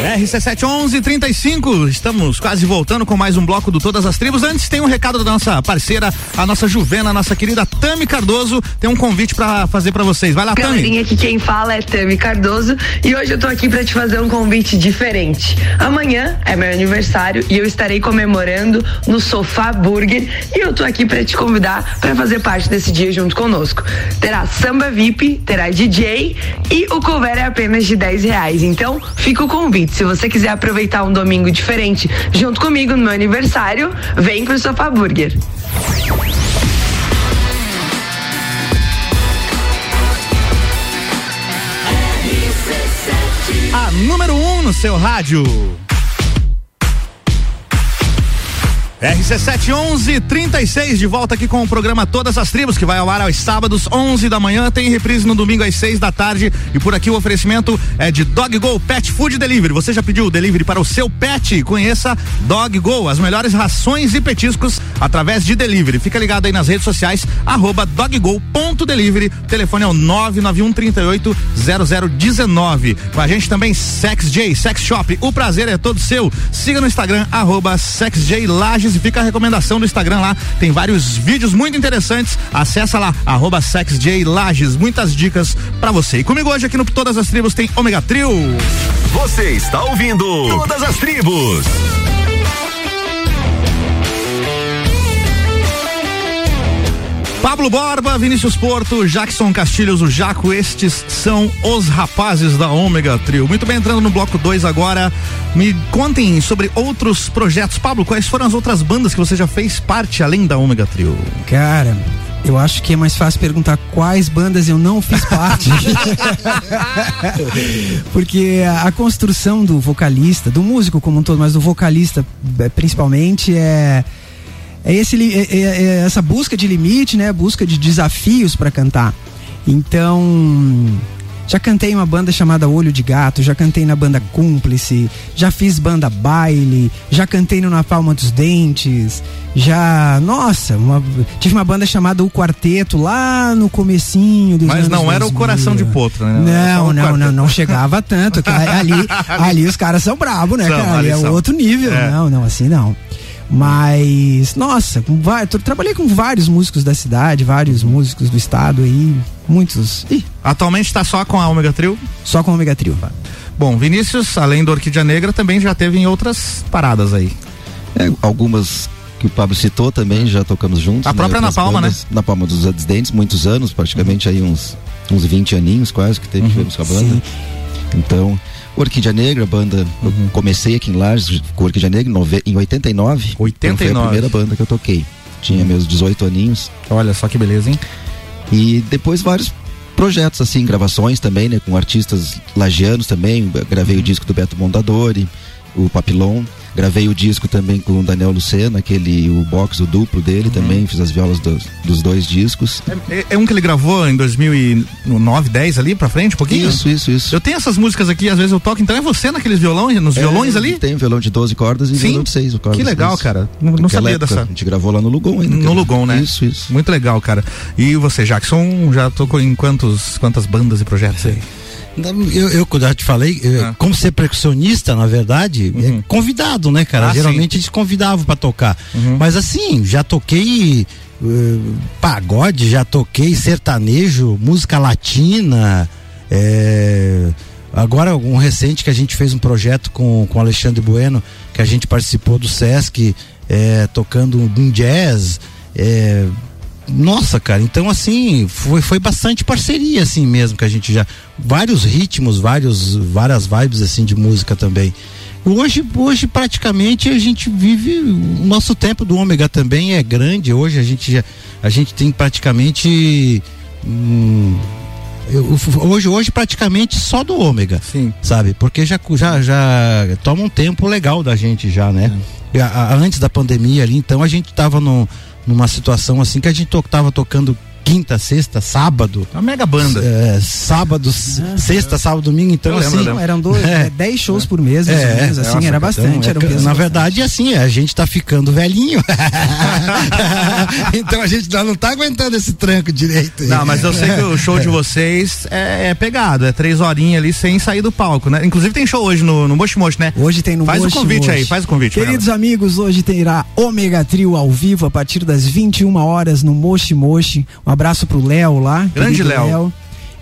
RC71135, estamos quase voltando com mais um bloco do Todas as Tribos. Antes tem um recado da nossa parceira, a nossa Juvena, a nossa querida Tami Cardoso, tem um convite para fazer para vocês. Vai lá, Tami. Galerinha, aqui quem fala é Tami Cardoso e hoje eu tô aqui para te fazer um convite diferente. Amanhã é meu aniversário e eu estarei comemorando no Sofá Burger e eu tô aqui para te convidar para fazer parte desse dia junto conosco. Terá samba VIP, terá DJ e o cover é apenas de 10 reais. Então, fica o convite. Se você quiser aproveitar um domingo diferente junto comigo no meu aniversário, vem pro Sofá Burger. A número 1 um no seu rádio. RC71136 de volta aqui com o programa Todas as Tribos, que vai ao ar aos sábados, 11 da manhã, tem reprise no domingo às 6 da tarde. E por aqui o oferecimento é de Dog Go Pet Food Delivery. Você já pediu o delivery para o seu pet? Conheça Dog Go, as melhores rações e petiscos através de delivery. Fica ligado aí nas redes sociais, arroba doggo.delivery. Telefone é o 991 38 0019. Com a gente também Sex J, Sex Shop. O prazer é todo seu. Siga no Instagram, arroba Sex J Lages e fica a recomendação do Instagram lá. Tem vários vídeos muito interessantes. Acessa lá, arroba. Muitas dicas pra você. E comigo hoje aqui no Todas as Tribos tem Ômega Trio. Você está ouvindo Todas as Tribos. Pablo Borba, Vinícius Porto, Jackson Castilhos, o Jaco, estes são os rapazes da Ômega Trio. Muito bem, entrando no bloco 2 agora, me contem sobre outros projetos. Pablo, quais foram as outras bandas que você já fez parte além da Ômega Trio? Cara, eu acho que é mais fácil perguntar quais bandas eu não fiz parte. (laughs) Porque a construção do vocalista, do músico como um todo, mas do vocalista eh, principalmente, é é, esse, é, é, é essa busca de limite, né? Busca de desafios para cantar. Então, já cantei uma banda chamada Olho de Gato, já cantei na banda Cúmplice, já fiz banda Baile, já cantei no Na Palma dos Dentes, já, nossa, uma, tive uma banda chamada O Quarteto lá no comecinho dos Mas não era o 2000. coração de potro, né? Não, não, não, não chegava tanto. que (laughs) ali, ali os caras são bravos, né, São, cara? Ali ali é são. outro nível. É. Não, não, assim não. Mas, nossa, com trabalhei com vários músicos da cidade, vários músicos do estado aí, muitos. Ih, Atualmente tá só com a Ômega Trio? Só com a Ômega Trio. Bom, Vinícius, além do Orquídea Negra, também já teve em outras paradas aí. É, algumas que o Pablo citou também, já tocamos juntos. A própria Outras Na Palma, bandas, Na Palma dos Dentes, muitos anos, praticamente aí uns, uns 20 aninhos quase que teve, tivemos com a banda. Então, Orquídea Negra, a banda, eu comecei aqui em Lages com Orquídea Negra em nove- em 89. Então foi a 89. primeira banda que eu toquei. Tinha meus 18 aninhos. Olha só que beleza, hein? E depois vários projetos, assim, gravações também, né? Com artistas lagianos também. Gravei o disco do Beto Mondadori, o Papilon. Gravei o disco também com o Daniel Lucena, aquele, o box, o duplo dele também. Fiz as violas dos, dos dois discos. É, é um que ele gravou em 2009, 10 ali pra frente, um pouquinho? Isso, isso, isso. Eu tenho essas músicas aqui, às vezes eu toco, então é você naqueles violões, nos violões É, ali? Tem violão de 12 cordas e Sim? violão de 6 cordas. Que legal, isso. cara. Não, não sabia época, dessa. A gente gravou lá no Lugon ainda. No cara. Lugon, né? Isso, isso. Muito legal, cara. E você, Jackson, já tocou em quantos, quantas bandas e projetos aí? Eu, eu quando eu te falei, eu, como ser percussionista, na verdade, é convidado, né, cara? Ah, Geralmente eles convidavam pra tocar. Mas assim, já toquei eh, pagode, já toquei sertanejo, música latina. eh, agora, um recente que a gente fez um projeto com com o Alexandre Bueno, que a gente participou do Sesc, eh, tocando um jazz. eh, nossa, cara, então assim, foi, foi bastante parceria assim mesmo que a gente já vários ritmos, vários várias vibes assim de música também. Hoje, hoje praticamente a gente vive o nosso tempo do ômega também é grande. Hoje a gente já, a gente tem praticamente hum, eu- hoje hoje praticamente só do ômega. Sim. Sabe? Porque já já já toma um tempo legal da gente já, né? E a- a- antes da pandemia ali, então a gente tava no, numa situação assim que a gente to, tava tocando quinta, sexta, sábado. Uma mega banda. É, sábado, s- sexta, sábado, domingo, então Eu lembro, assim. lembro. Eram dois, é, dez shows por mês, mais ou menos, assim, nossa, era bastante, então, era um é, peso Na bastante. verdade, assim, a gente tá ficando velhinho. (laughs) então a gente já não tá aguentando esse tranco direito. Não, mas eu sei que o show de (laughs) vocês é, é pegado, é três horinhas ali sem sair do palco, né? Inclusive tem show hoje no, no Moshi Moshi, né? Hoje tem no Faz Moshi o convite Moshi. aí, faz o convite. Queridos amigos, hoje terá Ômega Trio ao vivo a partir das 21 horas no Moshi Moshi. Um abraço pro Léo lá. Grande Léo.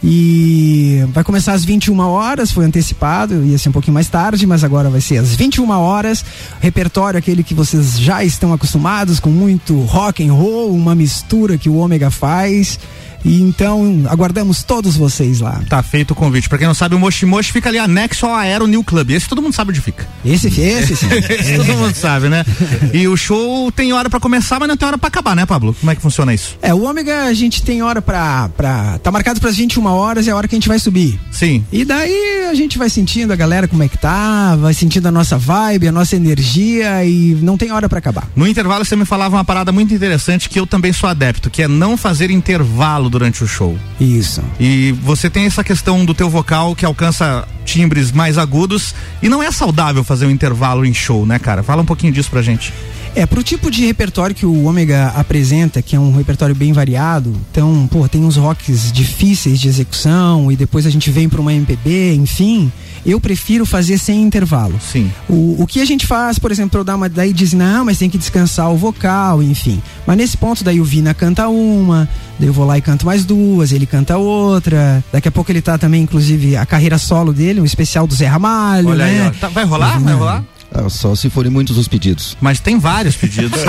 E vai começar às 21 horas, foi antecipado, ia ser um pouquinho mais tarde, mas agora vai ser às 21 horas. Repertório aquele que vocês já estão acostumados, com muito rock and roll, uma mistura que o Ômega faz. E então, aguardamos todos vocês lá. Tá feito o convite. Pra quem não sabe, o Moshi Moshi fica ali anexo ao Aero New Club. Esse todo mundo sabe onde fica. Esse, esse, sim. (laughs) esse todo mundo sabe, né? E o show tem hora pra começar, mas não tem hora pra acabar, né, Pablo? Como é que funciona isso? É, o Ômega a gente tem hora pra, pra. Tá marcado pras 21 horas, é a hora que a gente vai subir. Sim. E daí a gente vai sentindo a galera como é que tá, vai sentindo a nossa vibe, a nossa energia e não tem hora pra acabar. No intervalo você me falava uma parada muito interessante que eu também sou adepto, que é não fazer intervalo durante o show. Isso. E você tem essa questão do teu vocal que alcança timbres mais agudos e não é saudável fazer um intervalo em show, né, cara? Fala um pouquinho disso pra gente. É, pro tipo de repertório que o Ômega apresenta, que é um repertório bem variado, então, pô, tem uns rocks difíceis de execução e depois a gente vem pra uma MPB, enfim, eu prefiro fazer sem intervalo. Sim. O, o que a gente faz, por exemplo, eu dar uma, daí diz, não, mas tem que descansar o vocal, enfim. Mas nesse ponto, daí o Vina canta uma, daí eu vou lá e canto mais duas, ele canta outra. Daqui a pouco ele tá também, inclusive, a carreira solo dele, um especial do Zé Ramalho, Olha né? aí. Tá- vai rolar? Vai rolar? Ah, só se forem muitos os pedidos. Mas tem vários pedidos. (laughs)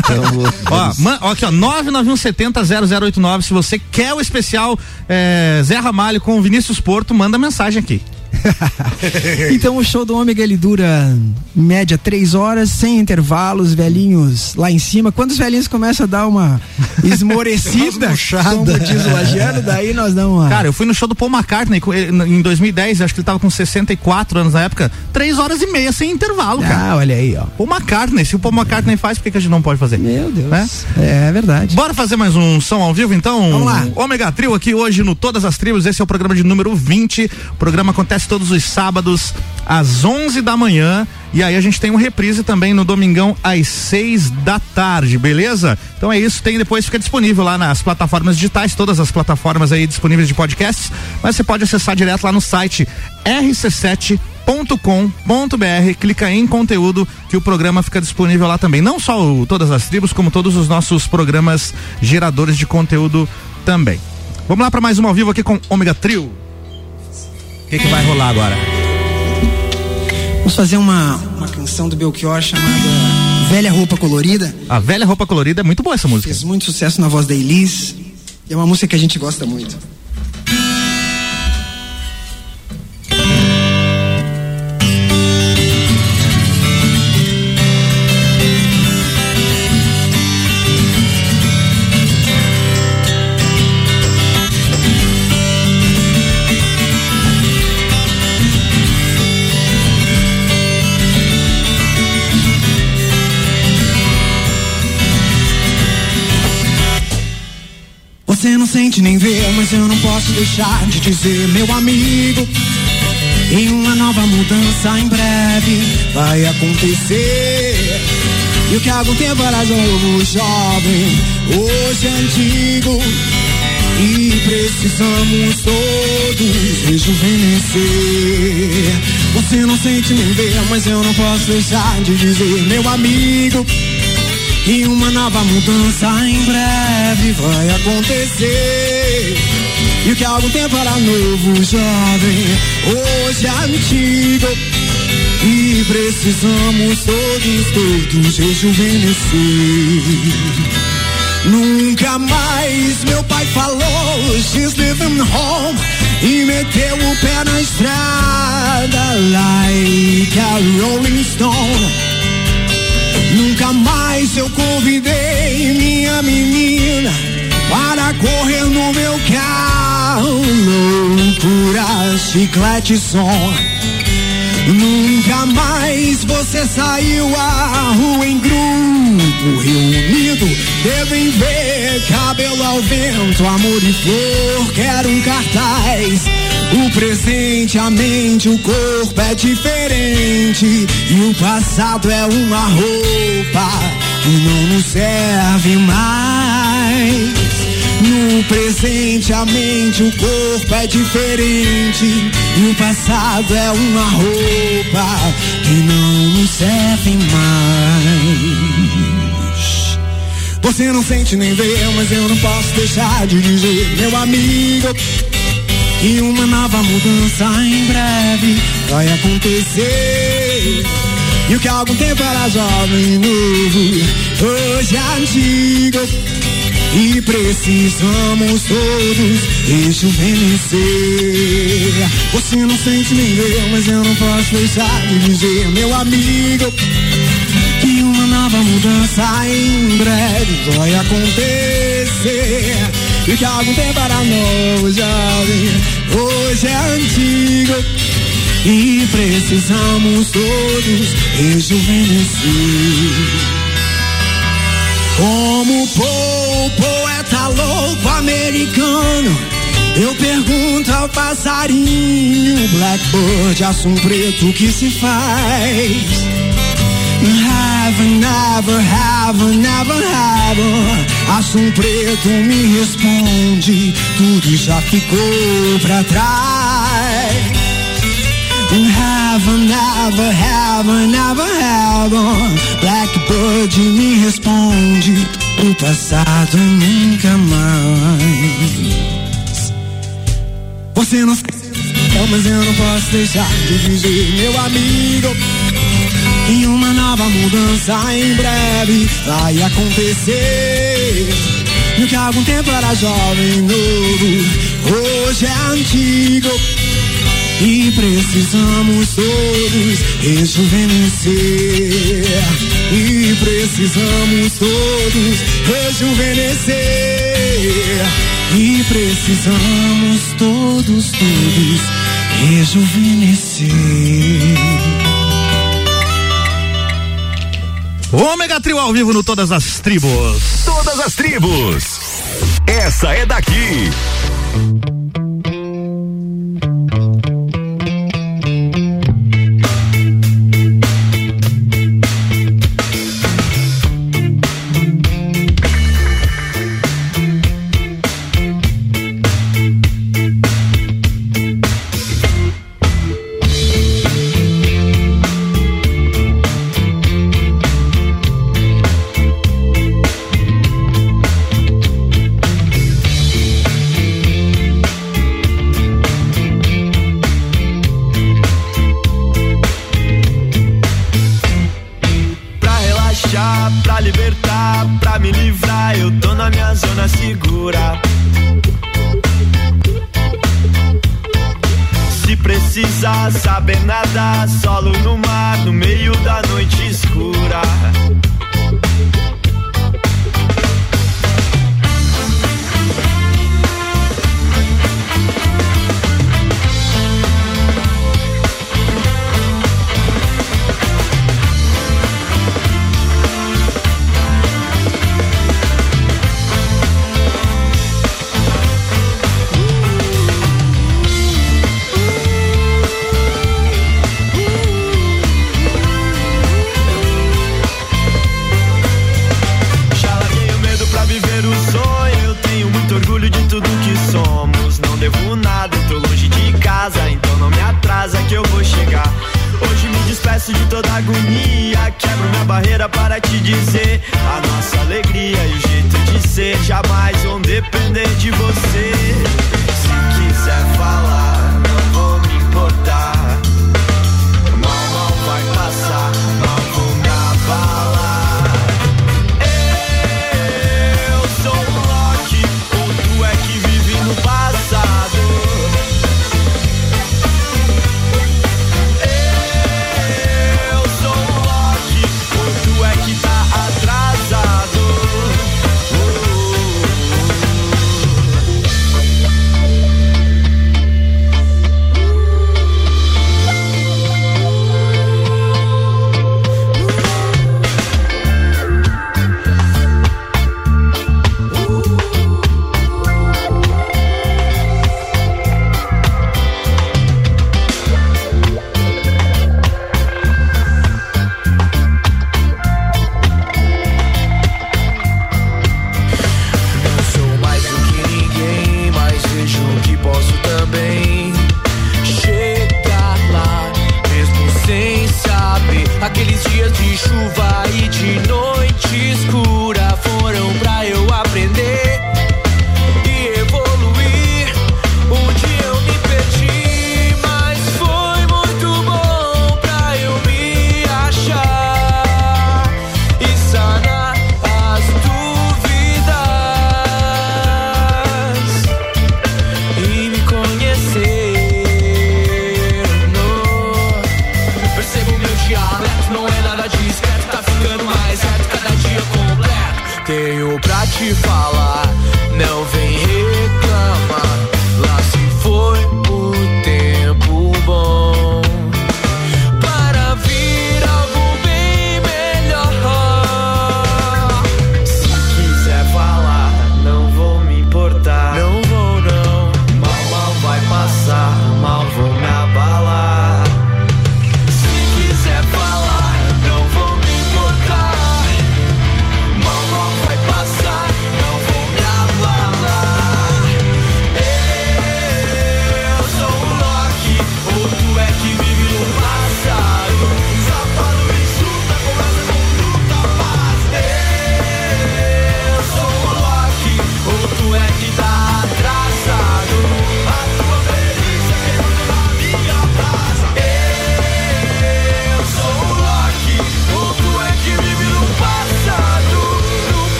Então, ó, man, ó, aqui, ó, 991700089. Se você quer o especial eh, Zé Ramalho com o Vinícius Porto, manda mensagem aqui. (laughs) Então o show do Ômega ele dura em média três horas, sem intervalos, velhinhos lá em cima. Quando os velhinhos começam a dar uma (laughs) esmorecida, como diz o Lagiano, daí nós damos uma. Cara, eu fui no show do Paul McCartney em 2010, acho que ele tava com 64 anos na época, três horas e meia sem intervalo, cara. Ah, olha aí, ó. Paul McCartney, se o Paul McCartney faz, por que, que a gente não pode fazer? Meu Deus. Né? É verdade. Bora fazer mais um som ao vivo, então? Vamos lá. Ômega Trio aqui hoje no Todas as Tribos. Esse é o programa de número 20. O programa acontece todos os sábados às 11 da manhã. E aí a gente tem um reprise também no domingão às 6 da tarde, beleza? Então é isso, tem depois fica disponível lá nas plataformas digitais, todas as plataformas aí disponíveis de podcasts, mas você pode acessar direto lá no site rc7.com.br, clica em conteúdo que o programa fica disponível lá também. Não só o Todas as Tribos, como todos os nossos programas geradores de conteúdo também. Vamos lá para mais um ao vivo aqui com Ômega Trio. O que, que vai rolar agora? Vamos fazer uma, uma canção do Belchior chamada Velha Roupa Colorida. A velha roupa colorida é muito boa essa música. Fez muito sucesso na voz da Elis. E é uma música que a gente gosta muito. Sente nem vê, mas eu não posso deixar de dizer, meu amigo. E uma nova mudança em breve vai acontecer. E o que há algum tempo era novo, jovem, hoje é antigo. E precisamos todos rejuvenescer. Você não sente nem vê, mas eu não posso deixar de dizer, meu amigo. E uma nova mudança em breve vai acontecer. E o que há algum tempo era novo, jovem, hoje é antigo. E precisamos todos, todos rejuvenescer. Nunca mais meu pai falou, she's living home. E meteu o pé na estrada, like a rolling stone. Nunca mais eu convidei minha menina para correr no meu carro. Loucura, chiclete, som. Nunca mais você saiu à rua em grupo reunido. Devem ver cabelo ao vento, amor e flor. Quero um cartaz. O presente, a mente, o corpo é diferente. E o passado é uma roupa não nos serve mais. No presente, a mente, o corpo é diferente. E o passado é uma roupa que não nos serve mais. Você não sente nem vê, mas eu não posso deixar de dizer, meu amigo. E uma nova mudança em breve vai acontecer. E o que há algum tempo era jovem e novo, hoje é antigo. E precisamos todos rejuvenescer. Você não sente nem ver, mas eu não posso deixar de dizer, meu amigo, que uma nova mudança em breve vai acontecer. E que algum tempo para novo jovem, hoje é antigo. E precisamos todos rejuvenescer. Como Paul, poeta louco americano, eu pergunto ao passarinho Blackbird, assum preto que se faz. Have, never, have, never, have. Assum preto me responde, tudo já ficou pra trás. Have, never, have, never, have. Blackbird me responde, o passado nunca mais. Você não não, mas eu não posso deixar de dizer, meu amigo, que uma nova mudança em breve vai acontecer. E o que há algum tempo era jovem novo, hoje é antigo. E precisamos todos rejuvenescer. E precisamos todos rejuvenescer. E precisamos todos, todos rejuvenescer. Ômega Trio ao vivo no Todas as Tribos. Todas as tribos. Essa é daqui.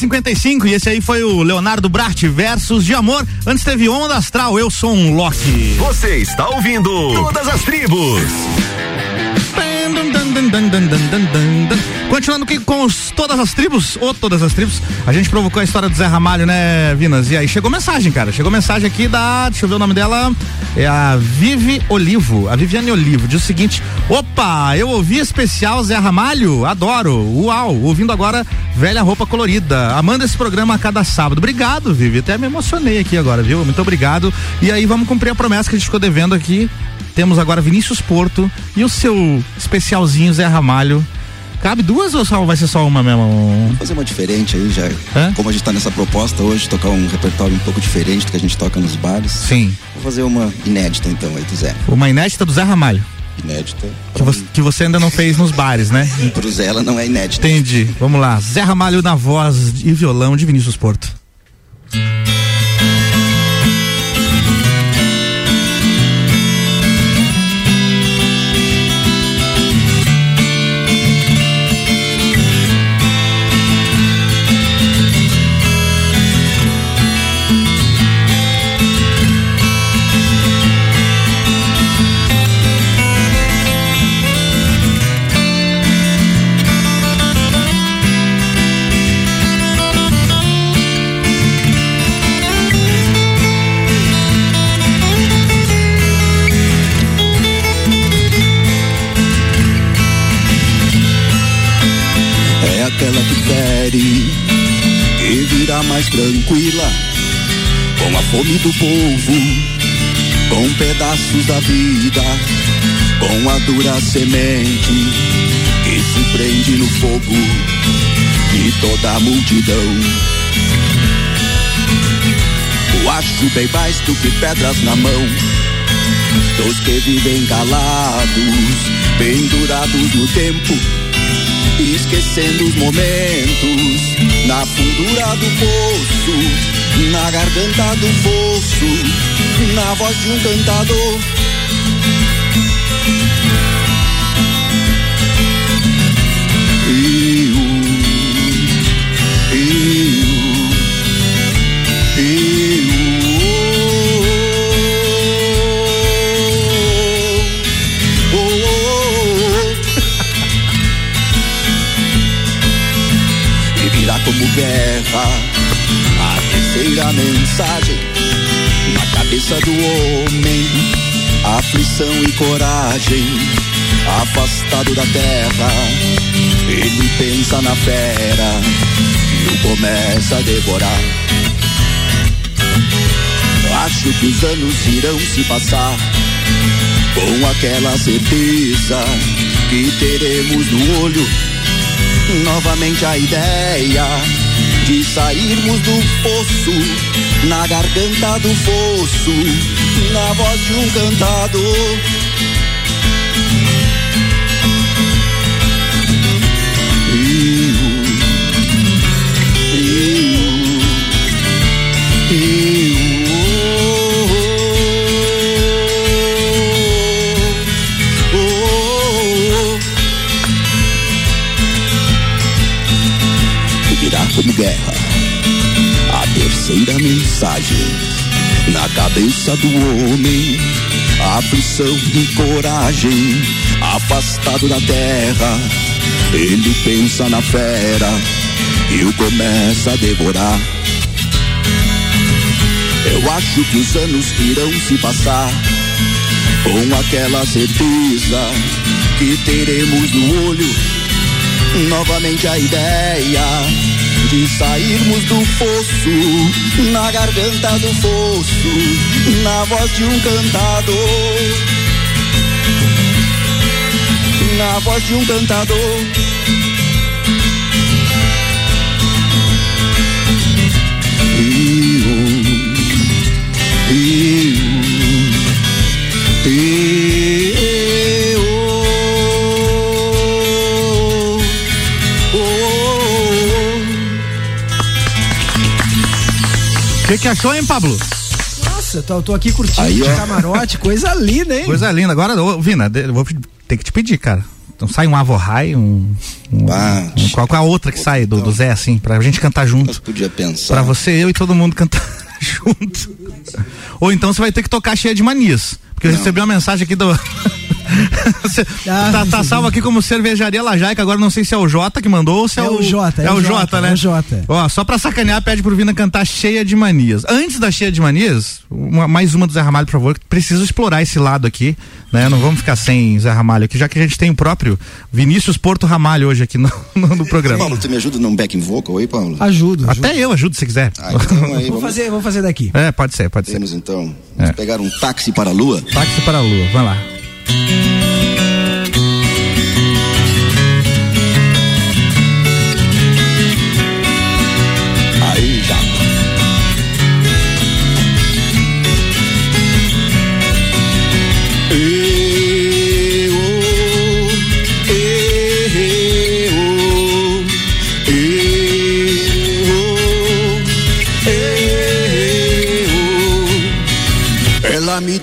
55 e esse aí foi o Leonardo Brat versus de amor. Antes teve Onda Astral, eu sou um Loki. Você está ouvindo Todas as Tribos. Continuando aqui com os, todas as tribos, ou todas as tribos, a gente provocou a história do Zé Ramalho, né, Vinas? E aí, chegou mensagem, cara. Chegou mensagem aqui da. Deixa eu ver o nome dela. É a Vivi Olivo. A Viviane Olivo. Diz o seguinte: Opa, eu ouvi especial Zé Ramalho. Adoro. Uau, ouvindo agora Velha Roupa Colorida. Amando esse programa a cada sábado. Obrigado, Vivi. Até me emocionei aqui agora, viu? Muito obrigado. E aí vamos cumprir a promessa que a gente ficou devendo aqui. Temos agora Vinícius Porto e o seu especialzinho Zé Ramalho. Cabe duas ou só vai ser só uma mesmo? Vamos fazer uma diferente aí já. Como a gente tá nessa proposta hoje, tocar um repertório um pouco diferente do que a gente toca nos bares. Sim. Vou fazer uma inédita então aí do Zé. Uma inédita do Zé Ramalho. Inédita. Que você, que você ainda não fez nos bares, né? Pro Zé ela não é inédita. Entendi. Vamos lá. Zé Ramalho na voz e violão de Vinícius Porto. Com a fome do povo, com pedaços da vida, com a dura semente que se prende no fogo de toda a multidão. O acho bem mais do que pedras na mão, dos que vivem calados, pendurados no tempo esquecendo os momentos na fundura do poço, na garganta do fosso, na voz de um cantador. Eu, eu, eu, oh, oh, oh. (laughs) virá como guerra terceira mensagem na cabeça do homem, aflição e coragem, afastado da terra, ele pensa na fera e o começa a devorar. Acho que os anos irão se passar com aquela certeza que teremos no olho novamente a ideia de sairmos do poço, na garganta do fosso, na voz de um cantador. Como guerra a terceira mensagem na cabeça do homem, aflição e coragem, afastado da terra, ele pensa na fera e o começa a devorar. Eu acho que os anos irão se passar com aquela certeza que teremos no olho novamente a ideia de sairmos do fosso, na garganta do fosso, na voz de um cantador. Na voz de um cantador. O que, que achou, hein, Pablo? Nossa, tô, tô aqui curtindo Aí, de camarote, coisa linda, hein? Coisa linda. Agora, ô, Vina, eu vou ter que te pedir, cara. Então sai um Avorrai, um. um, um qual, qual a outra que sai do, do Zé, assim, pra gente cantar junto. Podia pensar. Pra você, eu e todo mundo cantar (laughs) junto. Ou então você vai ter que tocar cheia de manias. Porque eu recebi uma mensagem aqui do, Você (laughs) tá, tá salvo aqui como cervejaria Lajaica, agora não sei se é o Jota que mandou ou se é, É o Jota, É, o Jota, né? é o Jota. Ó, só pra sacanear, pede pro Vina cantar Cheia de Manias. Antes da Cheia de Manias, uma- mais uma do Zé Ramalho, por favor, que preciso explorar esse lado aqui, né? Não vamos ficar sem Zé Ramalho aqui, já que a gente tem o próprio Vinícius Porto Ramalho hoje aqui no, (laughs) no- no programa. Paulo, você me ajuda num backing vocal aí, Paulo? Ajudo. Até eu ajudo se quiser. Ah, então aí, (laughs) Vou fazer, vou fazer daqui. É, pode ser, pode ser. temos então. Vamos pegar um táxi para a lua. Táxi para a lua, vai lá.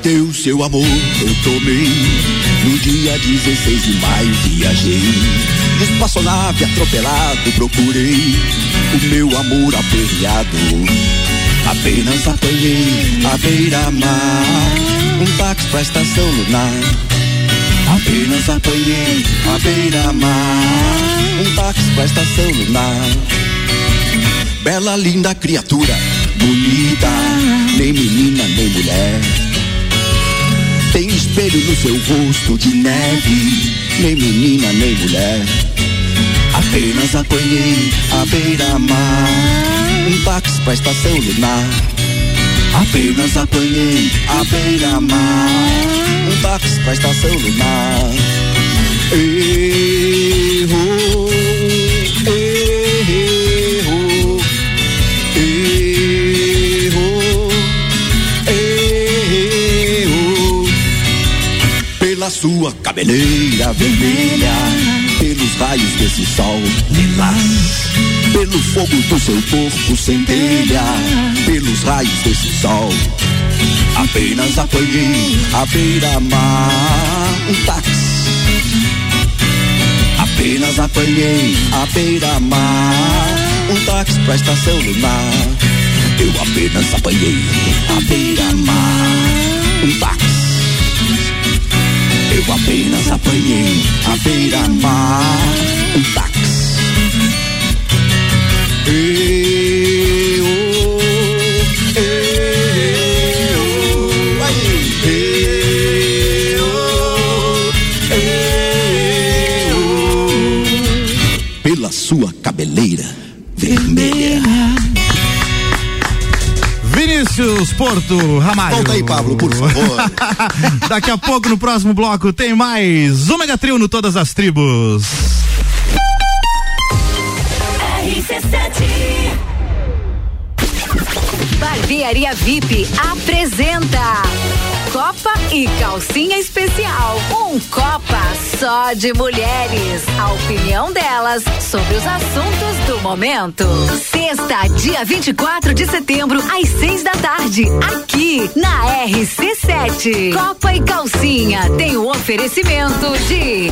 Deu seu amor, eu tomei. No dia 16 de maio viajei. Espaçonave atropelado procurei o meu amor aperreado. Apenas apanhei a beira-mar, um táxi pra estação lunar. Apenas apanhei a beira-mar, um táxi pra estação lunar. Bela, linda criatura, bonita, nem menina nem mulher. Espelho no seu rosto de neve, nem menina nem mulher. Apenas apanhei a beira-mar, um táxi pra estação lunar. Apenas apanhei a beira-mar, um táxi pra estação lunar. Errou, sua cabeleira vermelha, pelos raios desse sol lilás, pelo fogo do seu corpo centelha, pelos raios desse sol. Apenas apanhei a beira-mar, um táxi. Apenas apanhei a beira-mar, um táxi pra estação lunar. Eu apenas apanhei a beira-mar, um táxi. Eu apenas apanhei a beira-mar, um táxi. Pela sua cabeleira vermelha. Vinícius Porto Ramalho. Volta aí, Pablo, por favor. (laughs) Daqui a pouco, no próximo bloco, tem mais o Mega Trio no Todas as Tribos. Barbearia VIP apresenta e Calcinha Especial. Um Copa só de mulheres. A opinião delas sobre os assuntos do momento. Sexta, dia 24 de setembro, às seis da tarde, aqui na RC7. Copa e Calcinha tem o oferecimento de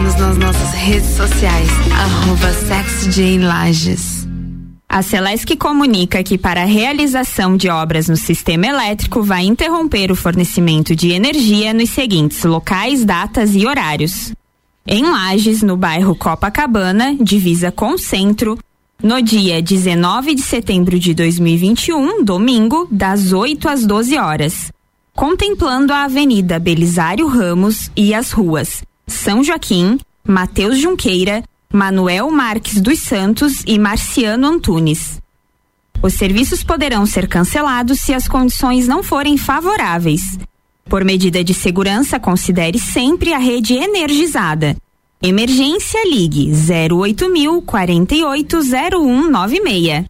Siga-nos nas nossas redes sociais, arroba SexJLages. A Celesc comunica que para a realização de obras no sistema elétrico vai interromper o fornecimento de energia nos seguintes locais, datas e horários. Em Lages, no bairro Copacabana, divisa com centro, no dia 19 de setembro de 2021, domingo, das 8 às 12 horas. Contemplando a Avenida Belisário Ramos e as ruas São Joaquim, Mateus Junqueira, Manuel Marques dos Santos e Marciano Antunes. Os serviços poderão ser cancelados se as condições não forem favoráveis. Por medida de segurança, considere sempre a rede energizada. Emergência Ligue 08000 480196.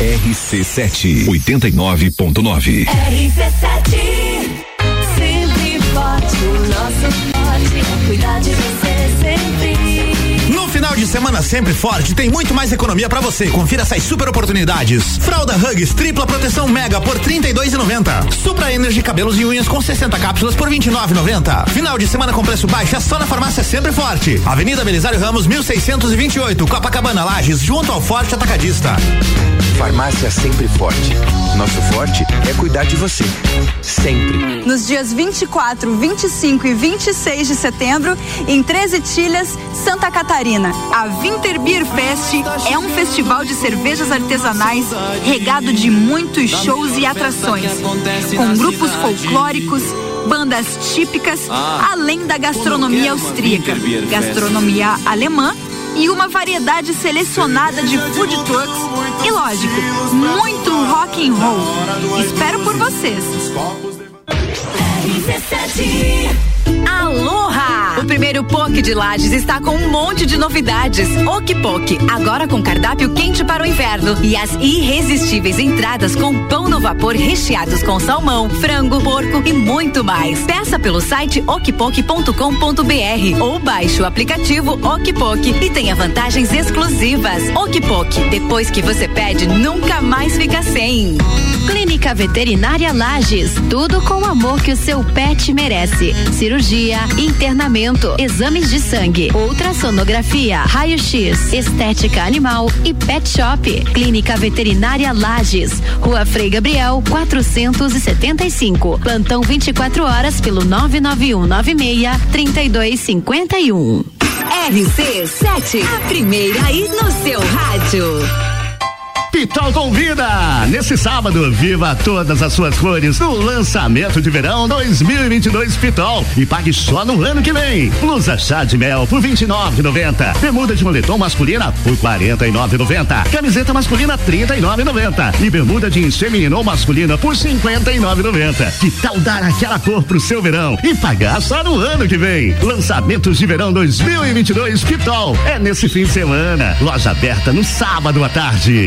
RC7 89.9. RC7 Sempre forte, o nosso forte é cuidar de você sempre. Final de semana sempre forte, tem muito mais economia pra você. Confira essas super oportunidades. Fralda Hugs tripla proteção mega por 32,90. Supra Energy cabelos e unhas com 60 cápsulas por 29,90. Final de semana com preço baixo é só na farmácia sempre forte. Avenida Belisário Ramos 1628, Copacabana Lages, junto ao Forte Atacadista. Farmácia Sempre Forte. Nosso forte é cuidar de você. Sempre. Nos dias 24, 25 e 26 de setembro, em 13 Tilhas, Santa Catarina. A Winter Beer Fest é um festival de cervejas artesanais regado de muitos shows e atrações, com grupos folclóricos, bandas típicas, além da gastronomia austríaca, gastronomia alemã e uma variedade selecionada de food trucks e, lógico, muito rock and roll. Espero por vocês. Aloha! O primeiro POC de Lages está com um monte de novidades. Okpok, agora com cardápio quente para o inverno. E as irresistíveis entradas com pão no vapor recheados com salmão, frango, porco e muito mais. Peça pelo site okpok.com.br ou baixe o aplicativo Okpok e tenha vantagens exclusivas. Okpok, depois que você pede, nunca mais fica sem. Clínica Veterinária Lages, tudo com o amor que o seu pet merece. Cirurgia, internamento, exames de sangue, ultrassonografia, raio-x, estética animal e pet shop. Clínica Veterinária Lages, Rua Frei Gabriel, 475. Plantão 24 horas pelo 99196 3251. RC7, a primeira aí no seu rádio. Pitol convida! Nesse sábado, viva todas as suas cores no lançamento de verão 2022 Pitol e pague só no ano que vem. Blusa chá de mel por 29,90. Bermuda de moletom masculina por 49,90. Camiseta masculina 39,90 e bermuda de feminino masculina por 59,90. Que tal dar aquela cor pro seu verão e pagar só no ano que vem? Lançamentos de verão 2022 Pitol é nesse fim de semana. Loja aberta no sábado à tarde.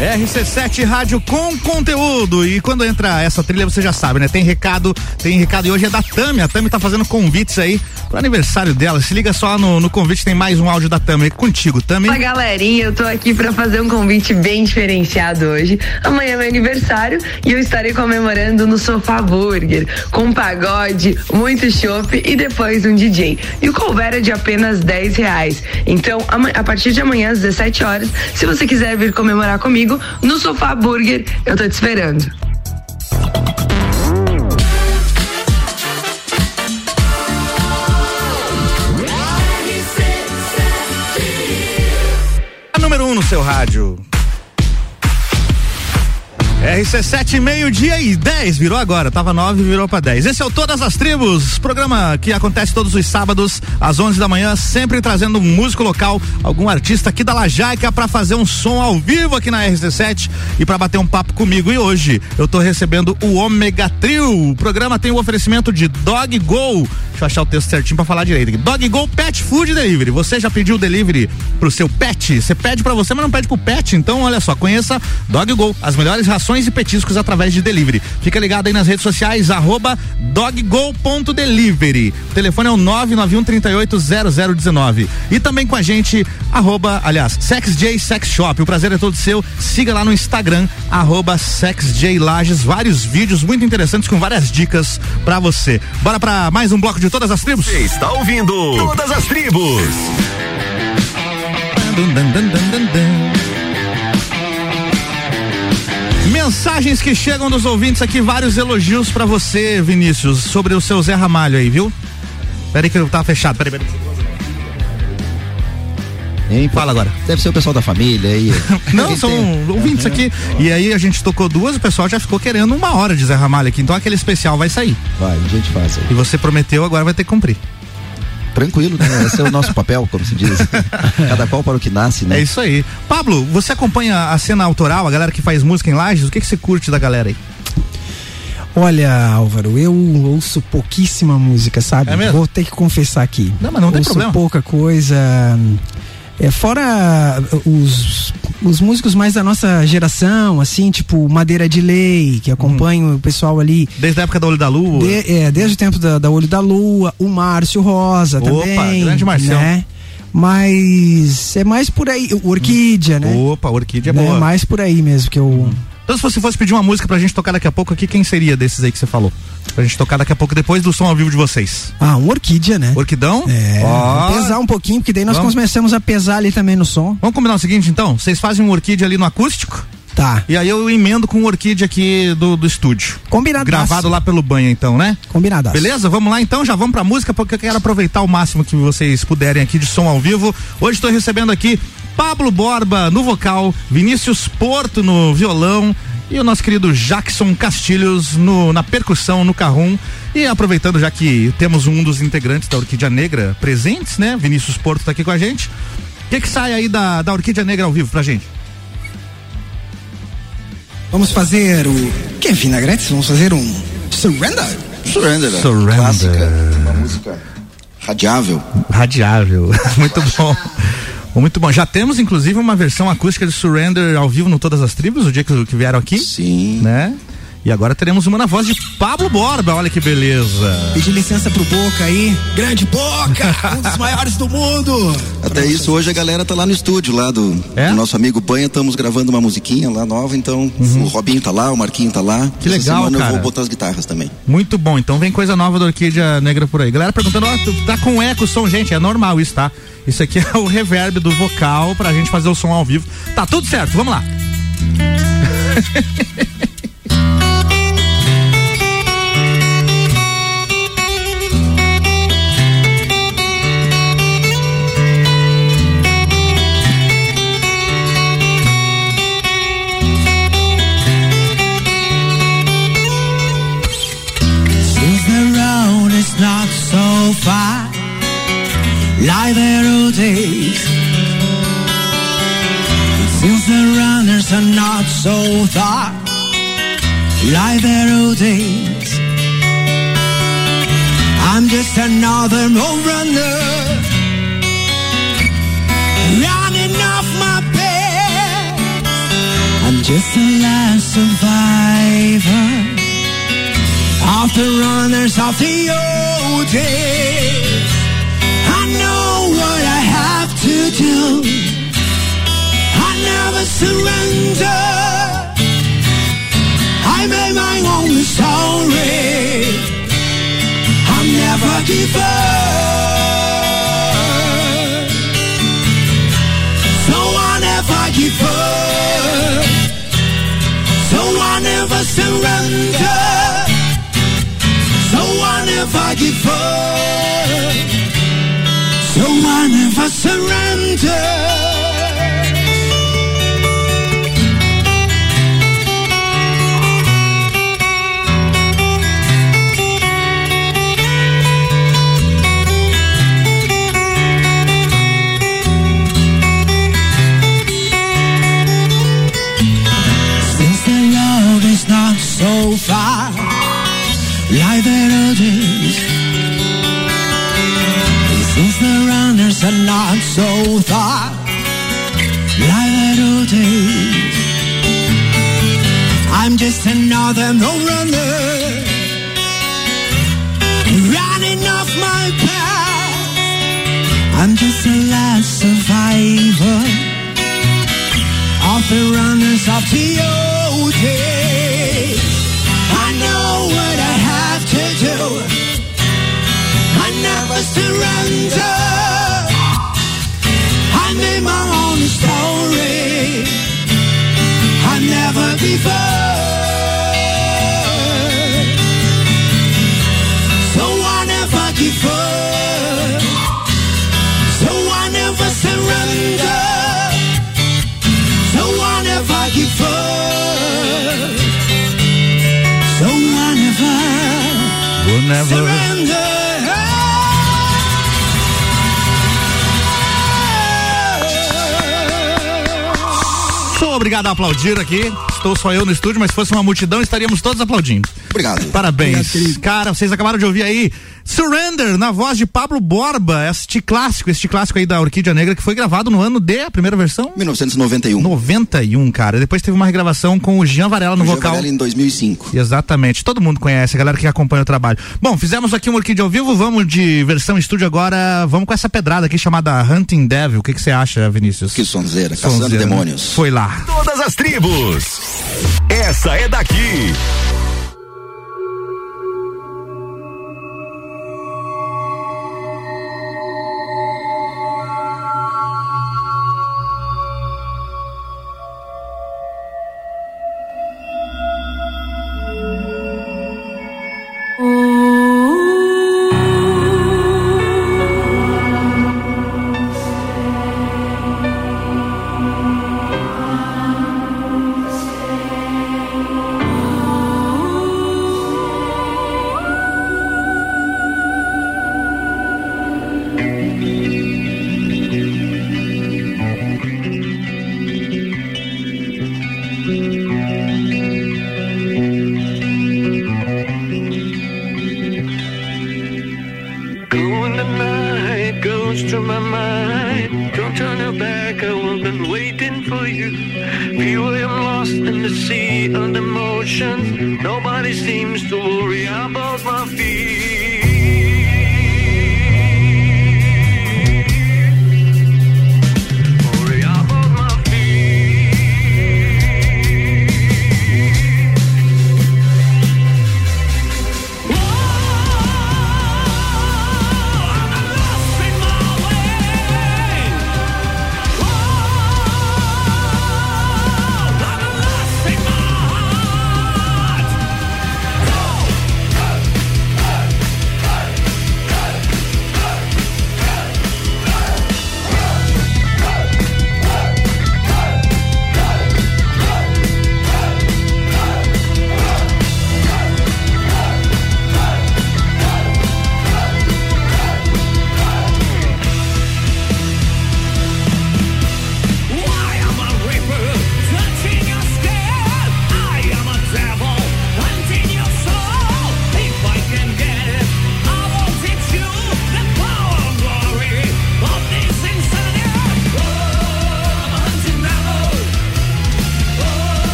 RC7 Rádio com conteúdo. E quando entra essa trilha, você já sabe, né? Tem recado, tem recado. E hoje é da Tami. A Tami tá fazendo convites aí pro aniversário dela. Se liga só no, no convite, tem mais um áudio da Tami contigo, Tami. Fala galerinha, eu tô aqui pra fazer um convite bem diferenciado hoje. Amanhã é meu aniversário e eu estarei comemorando no Sofá Burger, com pagode, muito chopp e depois um DJ. E o couvert é de apenas 10 reais. Então, a partir de amanhã, às 17 horas, se você quiser vir comemorar comigo, no Sofá Burger, eu tô te esperando. A número 1 um no seu rádio. RC7, meio-dia e 10, virou agora. Tava 9, virou pra 10. Esse é o Todas as Tribos, programa que acontece todos os sábados, às 11 da manhã, sempre trazendo um músico local, algum artista aqui da Lajaica pra fazer um som ao vivo aqui na RC7 e pra bater um papo comigo. E hoje eu tô recebendo o Omega Trio. O programa tem o oferecimento de Dog Go, Deixa eu achar o texto certinho pra falar direito. Dog Go Pet Food Delivery. Você já pediu delivery pro seu pet? Você pede pra você, mas não pede pro pet. Então, olha só, conheça Dog Go, as melhores rações e petiscos através de delivery. Fica ligado aí nas redes sociais, arroba doggo.delivery. O telefone é o 991 380019. E também com a gente, arroba, aliás, SexJ Sex Shop. O prazer é todo seu. Siga lá no Instagram, arroba SexJ Lages. Vários vídeos muito interessantes com várias dicas pra você. Bora pra mais um bloco de todas as tribos? Você está ouvindo Todas as Tribos. Mensagens que chegam dos ouvintes aqui, vários elogios pra você, Vinícius, sobre o seu Zé Ramalho aí, viu? Peraí que eu tava fechado, peraí, peraí. Hein, Fala agora. Deve ser o pessoal da família aí. (laughs) Não, são ouvintes aqui. E aí a gente tocou duas, o pessoal já ficou querendo uma hora de Zé Ramalho aqui. Então aquele especial vai sair. Vai, a gente faz aí. E você prometeu, agora vai ter que cumprir. Tranquilo, né? Esse é o nosso papel, como se diz. Cada qual para o que nasce, né? É isso aí. Pablo, você acompanha a cena autoral, a galera que faz música em Lages? O que, que você curte da galera aí? Olha, Álvaro, eu ouço pouquíssima música, sabe? É mesmo? Vou ter que confessar aqui. Não, mas não tem ouço problema. pouca coisa. É, fora os, os músicos mais da nossa geração, assim, tipo Madeira de Lei, que acompanham o pessoal ali. Desde a época da Olho da Lua. De- é, desde o tempo da, da Olho da Lua, o Márcio Rosa Opa, também. grande Marcião. Né? Mas é mais por aí, Orquídea, né? Opa, Orquídea é Né? boa. Mais por aí mesmo que eu. Então, se você fosse pedir uma música pra gente tocar daqui a pouco aqui, quem seria desses aí que você falou? Pra gente tocar daqui a pouco, depois do som ao vivo de vocês. Ah, um Orquídea, né? Orquidão? É, Ó. pesar um pouquinho, porque daí nós Vamos. começamos a pesar ali também no som. Vamos combinar o seguinte, então? Vocês fazem um orquídea ali no acústico? Tá. E aí eu emendo com um orquídea aqui do, do estúdio. Combinado. Gravado lá pelo banho, então, né? Combinado. Beleza? Vamos lá então, já vamos pra música, porque eu quero aproveitar o máximo que vocês puderem aqui de som ao vivo. Hoje estou recebendo aqui Pablo Borba no vocal, Vinícius Porto no violão e o nosso querido Jackson Castilhos no, na percussão, no carrum. E aproveitando, já que temos um dos integrantes da Orquídea Negra presentes, né? Vinícius Porto tá aqui com a gente. O que, que sai aí da, da Orquídea Negra ao vivo pra gente? Vamos fazer o. Que é vinagretes? Vamos fazer um. Surrender. Surrender. Surrender. Clássica. Uma música radiável. Radiável. (laughs) Muito bom. Muito bom. Já temos, inclusive, uma versão acústica de Surrender ao vivo no Todas as Tribos, o dia que, que vieram aqui. Sim. Né? E agora teremos uma na voz de Pablo Borba. Olha que beleza. Pedir licença pro Boca aí. Grande Boca! um dos maiores do mundo! Até isso, hoje a galera tá lá no estúdio, lá do, É? do nosso amigo Banha, estamos gravando uma musiquinha lá nova, então o Robinho tá lá, o Marquinho tá lá. Uhum. Que Essa legal, semana cara. eu vou botar as guitarras também. Muito bom. Então vem coisa nova da Orquídea Negra por aí. Galera perguntando, ó, tu tá com eco o som, gente. É normal isso, tá? Isso aqui (laughs) é o reverb do vocal pra gente fazer o som ao vivo. Tá tudo certo, vamos lá. Since the road is not so far, like the old days. Since the runners are not so far, like the old days. I'm just another old runner, running off my bed. I'm just a last survivor of the runners of the old days. I know what I have to do. I never surrender. I made my own story. I never give up. So I never give up. So I never surrender. So I never give up. So I never surrender. Since the road is not so far, like the old a not so thought like little days. I'm just another no runner, running off my path. I'm just a last survivor of the runners of TOT. Never surrender. I made my own story. I never before. So I never give up. So I never surrender. So I never give up. So I never We'll never. surrender. Obrigado a aplaudir aqui. Estou só eu no estúdio, mas se fosse uma multidão, estaríamos todos aplaudindo. Obrigado. Parabéns. Cara, vocês acabaram de ouvir aí Surrender, na voz de Pablo Borba, este clássico, este clássico aí da Orquídea Negra, que foi gravado no ano de, a primeira versão? 1991. 91, cara. Depois teve uma regravação com o Jean Varela no O Jean vocal. Varela em 2005. Exatamente, todo mundo conhece, a galera que acompanha o trabalho. Bom, fizemos aqui um Orquídea ao vivo, vamos de versão estúdio agora, vamos com essa pedrada aqui chamada Hunting Devil. O que você acha, Vinícius? Que sonzeira, caçando Sonzeira. demônios. Foi lá. Todas as tribos. Essa é daqui.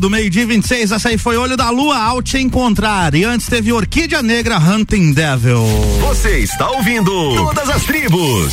Conteúdo, meio-dia 26. Essa aí foi Olho da Lua, ao te encontrar. E antes teve Orquídea Negra Hunting Devil. Você está ouvindo Todas as Tribos.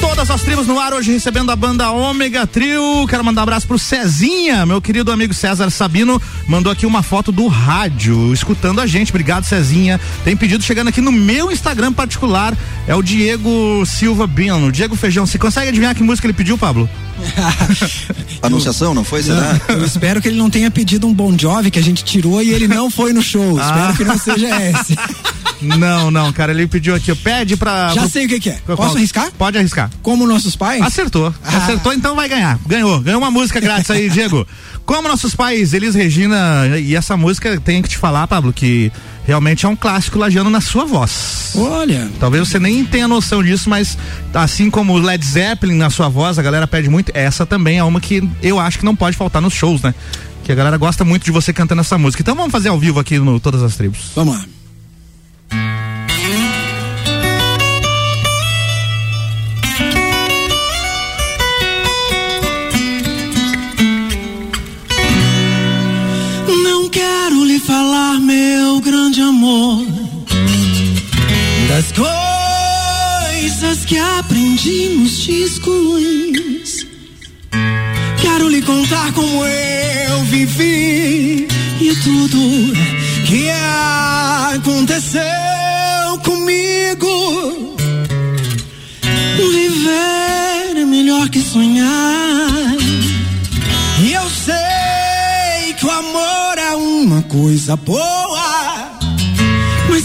Todas as tribos no ar hoje recebendo a banda Ômega Trio. Quero mandar um abraço pro Cezinha, meu querido amigo César Sabino. Mandou aqui uma foto do rádio, escutando a gente. Obrigado, Cezinha. Tem pedido chegando aqui no meu Instagram particular. É o Diego Silva Bino. Diego Feijão, você consegue adivinhar que música ele pediu, Pablo? (laughs) Anunciação, não foi? Será? Eu espero que ele não tenha pedido um Bon Jovi que a gente tirou e ele não foi no show. Ah. Espero que não seja esse. (laughs) Não, não, cara, ele pediu aqui, pede pra. Já pro- sei o que, que é. Qual- Posso arriscar? Pode arriscar. Como nossos pais? Acertou. Acertou, então vai ganhar. Ganhou. Ganhou uma música grátis aí, (laughs) Diego. Como nossos pais, Elis Regina, e essa música, tenho que te falar, Pablo, que realmente é um clássico lagiano na sua voz. Olha. Talvez você nem tenha noção disso, mas assim como o Led Zeppelin na sua voz, a galera pede muito. Essa também é uma que eu acho que não pode faltar nos shows, né? Que a galera gosta muito de você cantando essa música. Então vamos fazer ao vivo aqui no Todas as Tribos. Vamos lá. Amor, das coisas que aprendi nos discos. Quero lhe contar como eu vivi e tudo que aconteceu comigo. Viver é melhor que sonhar. E eu sei que o amor é uma coisa boa.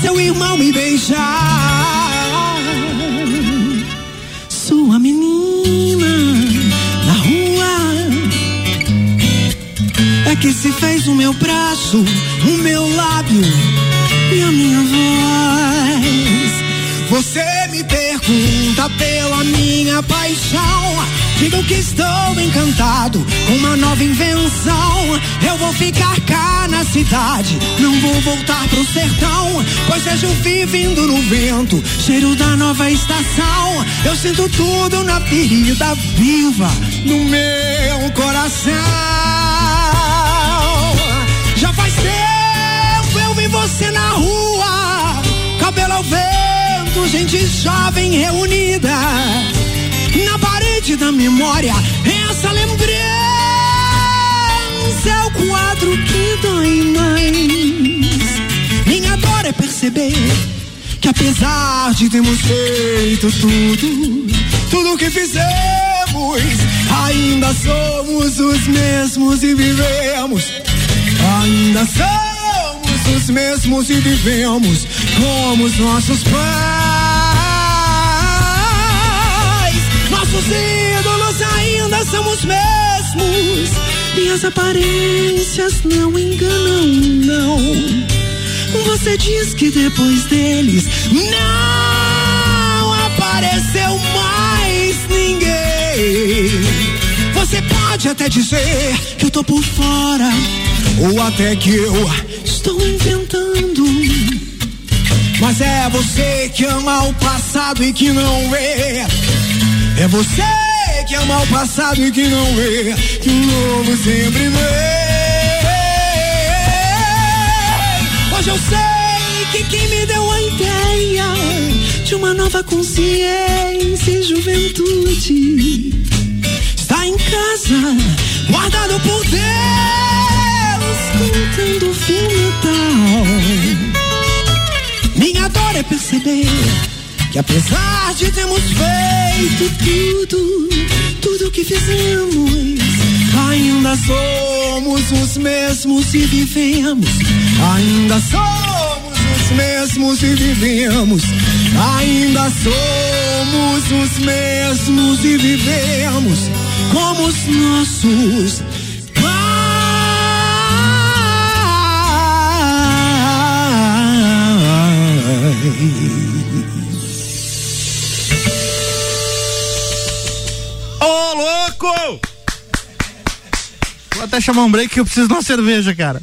Seu irmão e beijar sua menina na rua. É que se fez o meu braço, o meu lábio e a minha voz. Você me pergunta pela minha paixão. Digo que estou encantado com uma nova invenção. Eu vou ficar cá na cidade, não vou voltar pro sertão. Pois vejo vindo no vento, cheiro da nova estação. Eu sinto tudo na ferida viva no meu coração. Já faz tempo eu vi você na rua, cabelo ao vento, gente jovem reunida. Na parede da memória, essa lembrança é o quadro que dói mais. Minha dor é perceber que apesar de termos feito tudo, tudo que fizemos, ainda somos os mesmos e vivemos. Ainda somos os mesmos e vivemos como os nossos pais. Nossos ainda são os mesmos. E as aparências não enganam, não. Você diz que depois deles não apareceu mais ninguém. Você pode até dizer que eu tô por fora, ou até que eu estou inventando. Mas é você que ama o passado e que não vê. É você que ama o passado e que não vê. Que o novo sempre vem. Hoje eu sei que quem me deu a ideia de uma nova consciência e juventude está em casa, guardado por Deus, contando o metal. Minha dor é perceber que apesar de termos feito tudo, tudo que fizemos, ainda somos os mesmos e vivemos. Ainda somos os mesmos e vivemos. Ainda somos os mesmos e vivemos como os nossos Ô, Vou até chamar um break que eu preciso de uma cerveja, cara.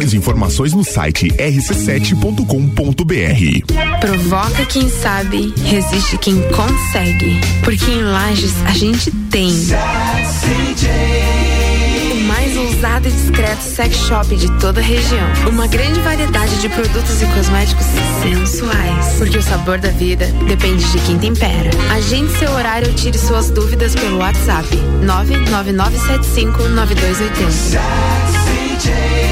e informações no site rc7.com.br. Provoca quem sabe, resiste quem consegue. Porque em Lages a gente tem. O mais ousado e discreto sex shop de toda a região. Uma grande variedade de produtos e cosméticos sensuais. Porque o sabor da vida depende de quem tempera. Agende seu horário ou tire suas dúvidas pelo WhatsApp 999759280.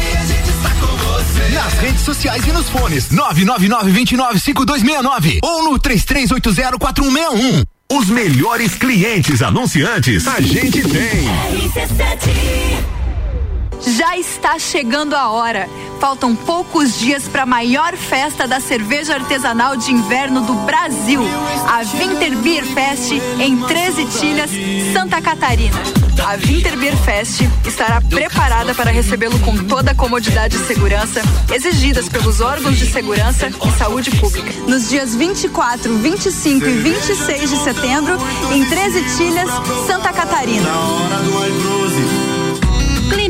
Nas redes sociais e nos fones 999-295269 ou no 33804161. Os melhores clientes anunciantes a gente tem. Já está chegando a hora. Faltam poucos dias para a maior festa da cerveja artesanal de inverno do Brasil, a Winter Beer Fest em 13 Tilhas, Santa Catarina. A Winter Beer Fest estará preparada para recebê-lo com toda a comodidade e segurança exigidas pelos órgãos de segurança e saúde pública. Nos dias 24, 25 e 26 de setembro, em 13 Tilhas, Santa Catarina.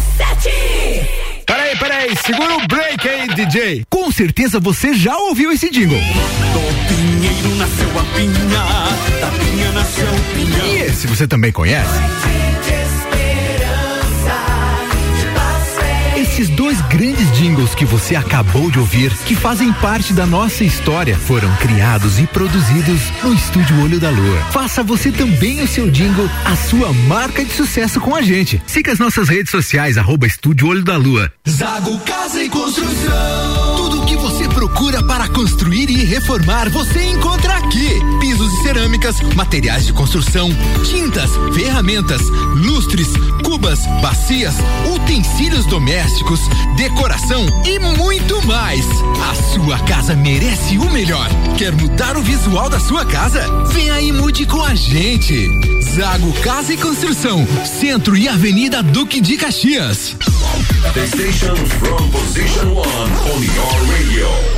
RC7 Peraí, peraí, segura o break aí, DJ. Com certeza você já ouviu esse jingle. Do pinheiro nasceu a pinha, da pinha nasceu o pinhão. E esse você também conhece? Esses dois grandes jingles que você acabou de ouvir, que fazem parte da nossa história, foram criados e produzidos no Estúdio Olho da Lua. Faça você também o seu jingle, a sua marca de sucesso com a gente. Siga as nossas redes sociais, arroba Estúdio Olho da Lua. Zago Casa e Construção. Tudo o que você procura para construir e reformar, você encontra aqui. Pisos e cerâmicas, materiais de construção, tintas, ferramentas, lustres, cubas, bacias, utensílios domésticos, decoração e muito mais. A sua casa merece o melhor. Quer mudar o visual da sua casa? Aí e mude com a gente. Zago Casa e Construção, Centro e Avenida Duque de Caxias. The station from position one on your radio.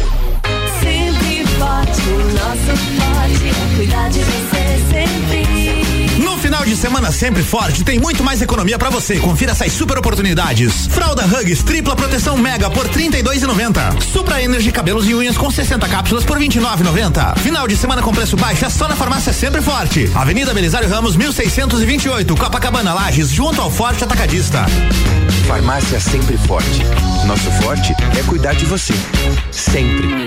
Forte, o nosso forte é cuidar de você sempre. No final de semana sempre forte, tem muito mais economia pra você. Confira essas super oportunidades. Fralda Hugs tripla proteção mega por 32,90. Supra Energy cabelos e unhas com 60 cápsulas por 29,90. Final de semana com preço baixo é só na farmácia sempre forte. Avenida Belisário Ramos 1628, Copacabana Lages, junto ao Forte Atacadista. Farmácia sempre forte. Nosso forte é cuidar de você. Sempre.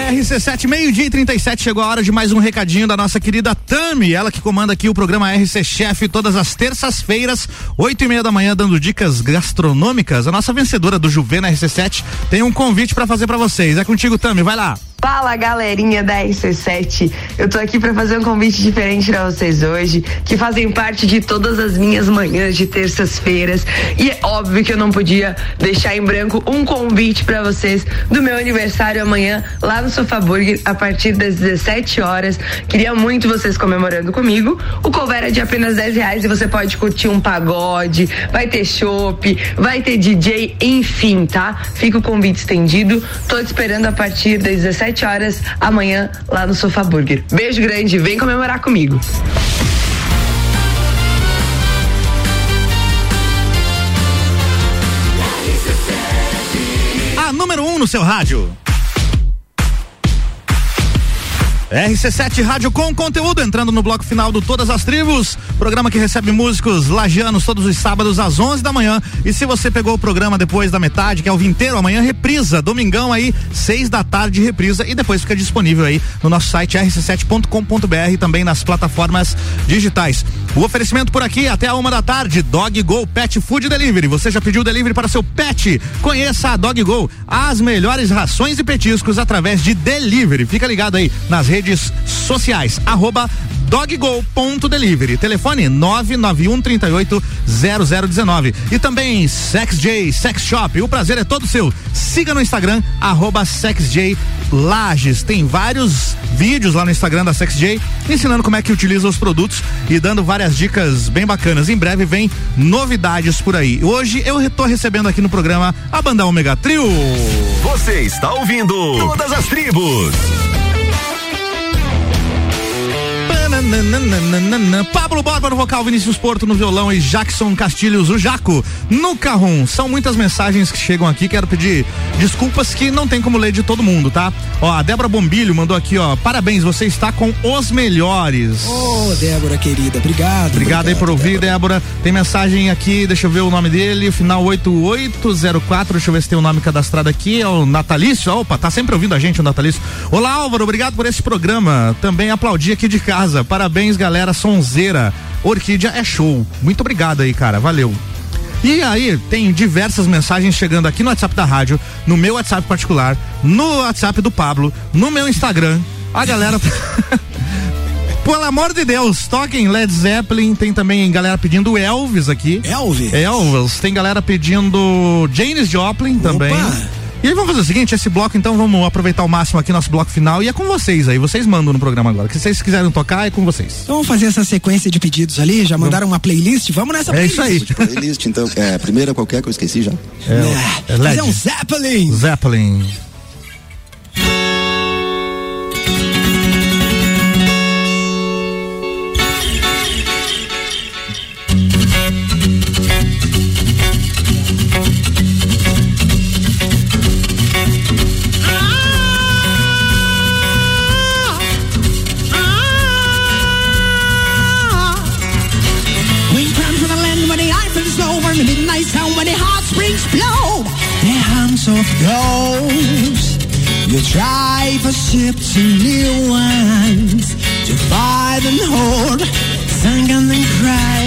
RC7, meio-dia e 37, chegou a hora de mais um recadinho da nossa querida Tami, ela que comanda aqui o programa RC Chef todas as terças-feiras, oito e meia da manhã, dando dicas gastronômicas. A nossa vencedora do Juvena RC7 tem um convite para fazer para vocês. É contigo, Tami, vai lá. Fala galerinha da RC7, eu tô aqui para fazer um convite diferente para vocês hoje, que fazem parte de todas as minhas manhãs de terças-feiras. E é óbvio que eu não podia deixar em branco um convite para vocês do meu aniversário amanhã lá no Sofá Burger a partir das 17 horas. Queria muito vocês comemorando comigo. O cover é de apenas 10 reais e você pode curtir um pagode, vai ter chopp, vai ter DJ, enfim, tá? Fica o convite estendido. Tô te esperando a partir das 17 horas amanhã lá no Sofá Burger. Beijo grande, vem comemorar comigo. A número 1 um no seu rádio. RC7 Rádio com conteúdo, entrando no bloco final do Todas as Tribos, programa que recebe músicos lagianos todos os sábados às 11 da manhã. E se você pegou o programa depois da metade, que é o vinteiro, amanhã reprisa, domingão aí, seis da tarde reprisa e depois fica disponível aí no nosso site rc7.com.br e também nas plataformas digitais. O oferecimento por aqui até a uma da tarde, Dog Go Pet Food Delivery. Você já pediu delivery para seu pet? Conheça a Dog Go, as melhores rações e petiscos através de delivery. Fica ligado aí nas redes sociais, arroba doggo.delivery. Telefone 991 38 0019. E também SexJ Sex Shop. O prazer é todo seu. Siga no Instagram, arroba SexJ Lages. Tem vários vídeos lá no Instagram da SexJ ensinando como é que utiliza os produtos e dando várias dicas bem bacanas. Em breve vem novidades por aí. Hoje eu tô recebendo aqui no programa a banda Omega Trio. Você está ouvindo Todas as Tribos. Nananana. Pablo Borba no vocal, Vinícius Porto no violão e Jackson Castilhos, o Jaco, no carrom. São muitas mensagens que chegam aqui. Quero pedir desculpas que não tem como ler de todo mundo, tá? Ó, a Débora Bombilho mandou aqui, ó. Parabéns, você está com os melhores. Ô, Débora querida, obrigado. Obrigado aí por ouvir, Débora. Tem mensagem aqui, deixa eu ver o nome dele, final 8804, deixa eu ver se tem o nome cadastrado aqui, é o Natalício. Opa, tá sempre ouvindo a gente o Natalício. Olá, Álvaro, obrigado por esse programa. Também aplaudi aqui de casa. Parabéns, galera sonzeira. Orquídea é show. Muito obrigado aí, cara. Valeu. E aí, tem diversas mensagens chegando aqui no WhatsApp da rádio, no meu WhatsApp particular, no WhatsApp do Pablo, no meu Instagram. A galera. (laughs) Pelo amor de Deus, toquem Led Zeppelin, tem também galera pedindo Elvis aqui. Elvis? Elvis. Tem galera pedindo Janis Joplin também. E aí vamos fazer o seguinte, esse bloco então vamos aproveitar ao máximo aqui nosso bloco final e é com vocês aí, vocês mandam no programa agora. Que se vocês quiserem tocar é com vocês. Então vamos fazer essa sequência de pedidos ali, já mandaram uma playlist, vamos nessa É playlist. isso aí. Playlist, então, é, a primeira qualquer que eu esqueci já. É, é Fazer LED. um Zeppelin. Zeppelin. Of ghosts. You drive a ship to new ones to fight and hold, sing and then cry.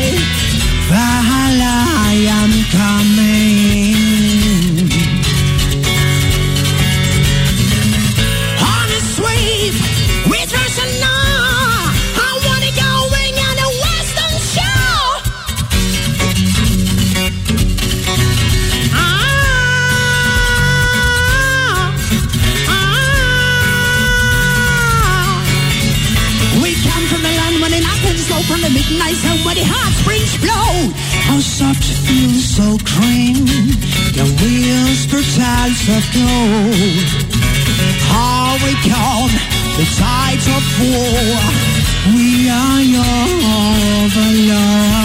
Valhalla, I am coming. Petals of gold. How we count the tides of war. We are your overlords.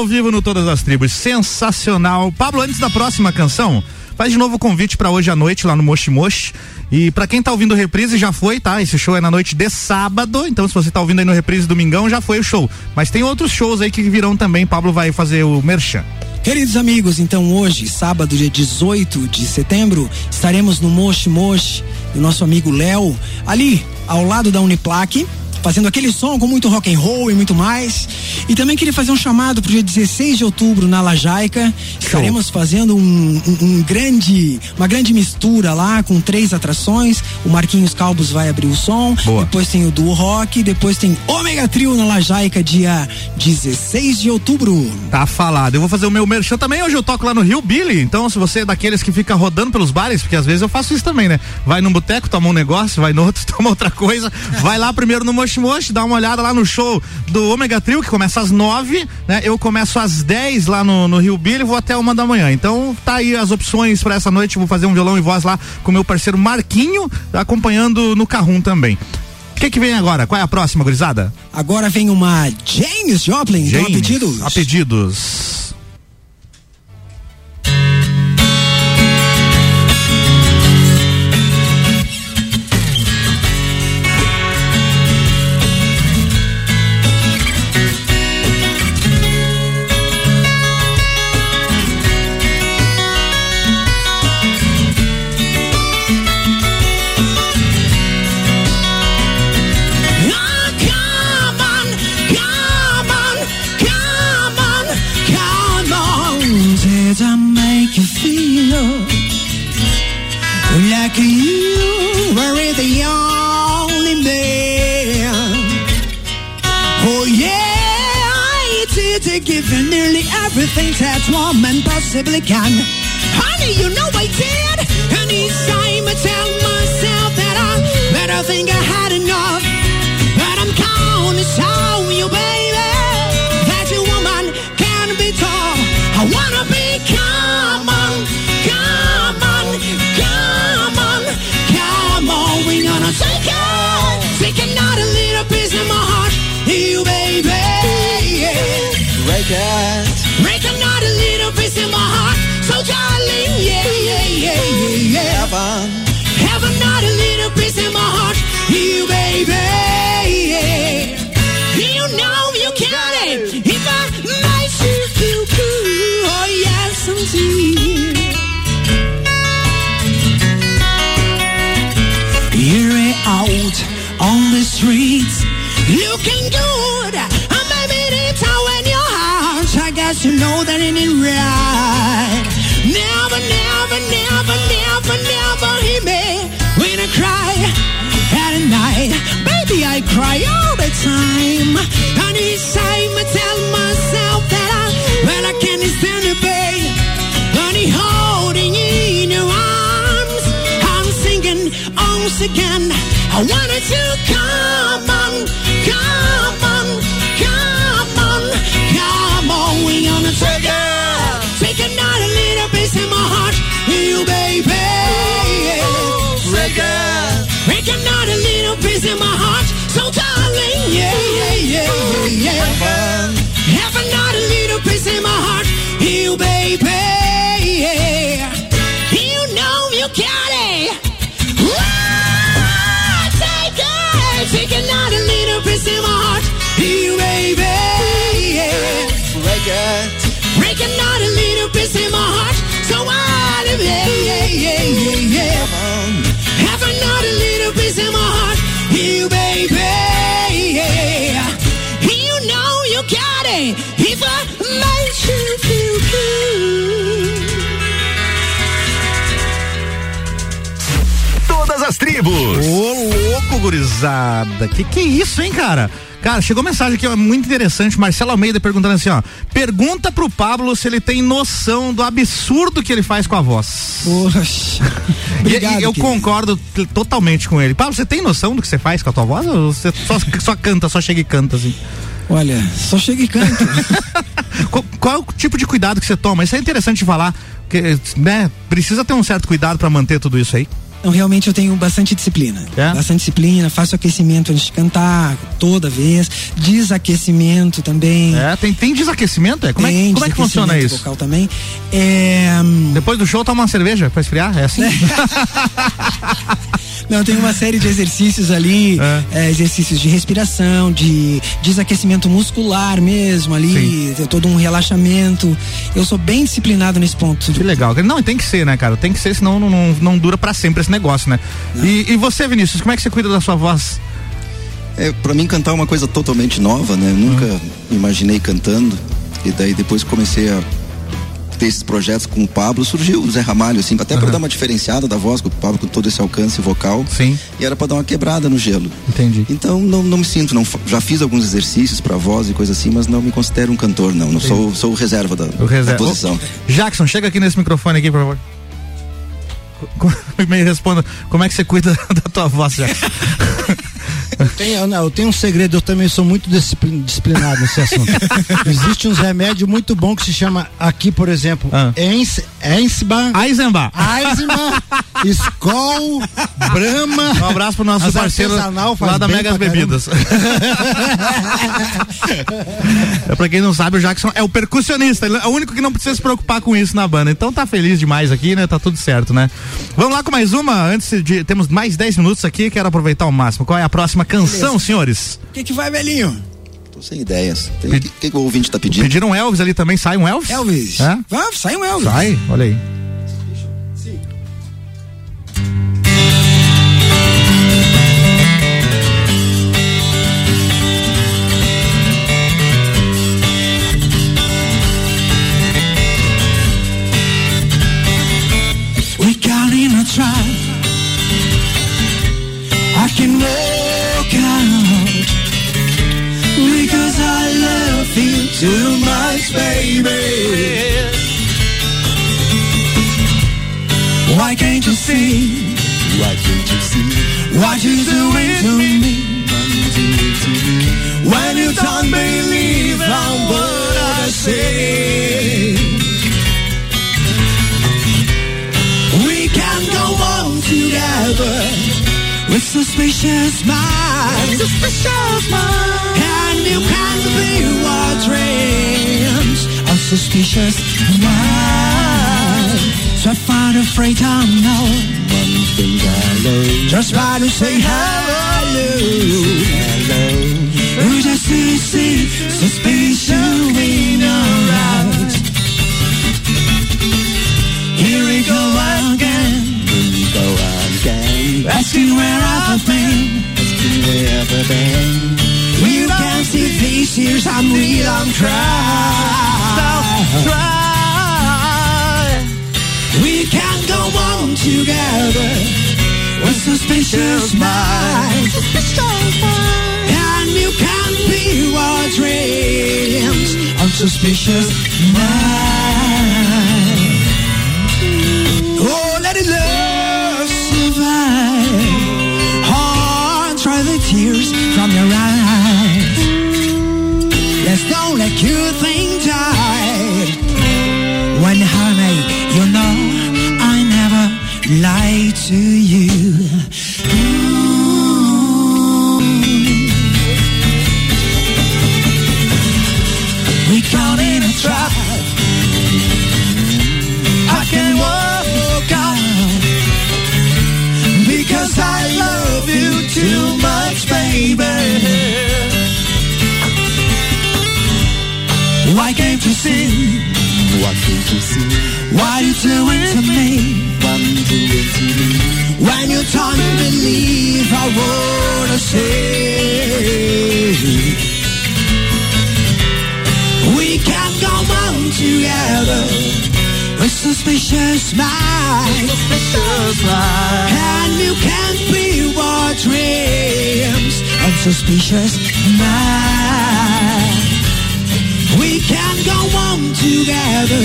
Ao vivo no Todas as Tribos. Sensacional. Pablo, antes da próxima canção, faz de novo o convite para hoje à noite lá no Moshi Moshi. E para quem tá ouvindo reprise, já foi, tá? Esse show é na noite de sábado. Então, se você tá ouvindo aí no reprise domingão, já foi o show. Mas tem outros shows aí que virão também. Pablo vai fazer o merchan. Queridos amigos, então hoje, sábado, dia 18 de setembro, estaremos no Moshi Moshi do nosso amigo Léo, ali ao lado da Uniplaque, fazendo aquele som com muito rock and roll e muito mais. E também queria fazer um chamado pro dia 16 de outubro na Lajaica. Estaremos fazendo um, um- um grande, uma grande mistura lá com três atrações. O Marquinhos Calbos vai abrir o som. Depois tem o Duo Rock, depois tem Ômega Trio na Lajaica, dia 16 de outubro. Tá falado. Eu vou fazer o meu merchan também. Hoje eu toco lá no Rio Billy. Então, se você é daqueles que fica rodando pelos bares, porque às vezes eu faço isso também, né? Vai num boteco, toma um negócio, vai no outro, (laughs) toma outra coisa. Vai lá primeiro no Moshi, dá uma olhada lá no show do Ômega Trio, que começa às nove, né? Eu começo às 10 lá no, no Rio Billy e vou até uma da manhã. Então, tá aí as opções pra essa noite. Vou fazer um violão e voz lá com meu parceiro Marquinho, acompanhando no Carrum também. O que que vem agora? Qual é a próxima, gurizada? Agora vem uma James Joplin, então a James, pedidos. A pedidos. That woman possibly can. Honey, you know I did. And each time I tell myself that I better think I had enough. But I'm counting on you, baby. That you woman can be tough. I wanna be come on, come on, come. We gonna take it, take another little piece of my heart, you baby. Break it, darling, yeah, yeah, yeah, yeah, yeah. Heaven, have another little piece of my heart, you baby. You know you got it. If I make you feel good, oh yes indeed. You're out on the streets, looking good. And maybe it's how in your heart. I guess you know that it ain't right. Cry at night. Baby, I cry all the time. And each time I tell myself that I, well, I can't stand the pain. Honey, holding in your arms. I'm singing once again. I wanted to come on, come piece of my heart, you baby. Break it, break another little piece of my heart, so I live, yeah, yeah, yeah, yeah, yeah. Have another little piece of my heart, you baby. You know you got it. If I make you feel Tribos. Ô, louco, gurizada. Que que é isso, hein, cara? Cara, chegou mensagem aqui, ó, muito interessante. Marcelo Almeida perguntando assim, ó. Pergunta pro Pablo se ele tem noção do absurdo que ele faz com a voz. Poxa. (laughs) E, Obrigado, e eu querido. concordo totalmente com ele. Pablo, você tem noção do que você faz com a tua voz? Ou você só, (laughs) só canta, só chega e canta, assim? Olha, só chega e canta. (laughs) qual, qual é o tipo de cuidado que você toma? Isso é interessante de falar, porque, né? Precisa ter um certo cuidado pra manter tudo isso aí. Não, realmente eu tenho bastante disciplina. É? Bastante disciplina, faço aquecimento antes de cantar, toda vez. Desaquecimento também. É, tem, tem desaquecimento? É? Como, é, Tem como é que funciona isso? vocal também. É, hum, Depois do show, toma uma cerveja pra esfriar? É assim? (laughs) Não, tem uma série de exercícios ali, é, exercícios de respiração, de desaquecimento muscular mesmo ali, tem todo um relaxamento. Eu sou bem disciplinado nesse ponto. Que legal. Não, tem que ser, né, cara? Tem que ser, senão não, não, não dura pra sempre esse negócio, né? E, e você, Vinícius, como é que você cuida da sua voz? É, para mim cantar é uma coisa totalmente nova, né? Nunca Uhum. me imaginei cantando. E daí depois comecei a ter esses projetos com o Pablo, surgiu o Zé Ramalho, assim, até pra dar uma diferenciada da voz, com o Pablo com todo esse alcance vocal. Sim. E era pra dar uma quebrada no gelo. Entendi. Então não, não me sinto, não, já fiz alguns exercícios pra voz e coisa assim, mas não me considero um cantor, não. Não sou, sou o reserva da, O reserva. da posição. Jackson, chega aqui nesse microfone aqui, por favor. (laughs) Me responda, como é que você cuida (laughs) da tua voz, Jackson? (laughs) Eu tenho, não, eu tenho um segredo, eu também sou muito disciplin- disciplinado nesse assunto. (laughs) Existe uns remédios muito bons que se chama aqui, por exemplo, Ah. Ens, Ensba, Eisenbach. Eisenbach, (laughs) Skol, Brahma. Um abraço pro nosso parceiro lá da Megas. Bebidas. é, (laughs) pra quem não sabe, o Jackson é o percussionista. Ele é o único que não precisa se preocupar com isso na banda. Então tá feliz demais aqui, né? Tá tudo certo, né? Vamos lá com mais uma. Antes de. Temos mais 10 minutos aqui. Quero aproveitar ao máximo. Qual é a próxima canção, senhores? O que, que vai, velhinho? Tô sem ideias. O que, que, que o ouvinte tá pedindo? Pediram Elvis ali também. Sai um Elvis? Elvis. É? Vai, sai um Elvis. Sai, olha aí. We got in a trap. I can walk you much, baby. Why can't you see? Why can't you see what you're doing to me? When you don't believe on what I say. We can go on together with suspicious minds. Suspicious minds. You can be our dreams. A suspicious mind. So I find afraid to know. One thing I know. Just try to say hello. Hello. We just see, suspicion in your eyes. Here we go again. Here we go again. Asking where I've been. Asking where I've been. See these years I'm real, I'm trying. We can go on together with suspicious minds. And you can be our dreams unsuspicious minds. You think die. When honey, you know I never lied to you. You see? What you doing to me? To? When you don't believe I say. We can go on together with suspicious minds. Suspicious. And you can't be what dreams of suspicious minds. Together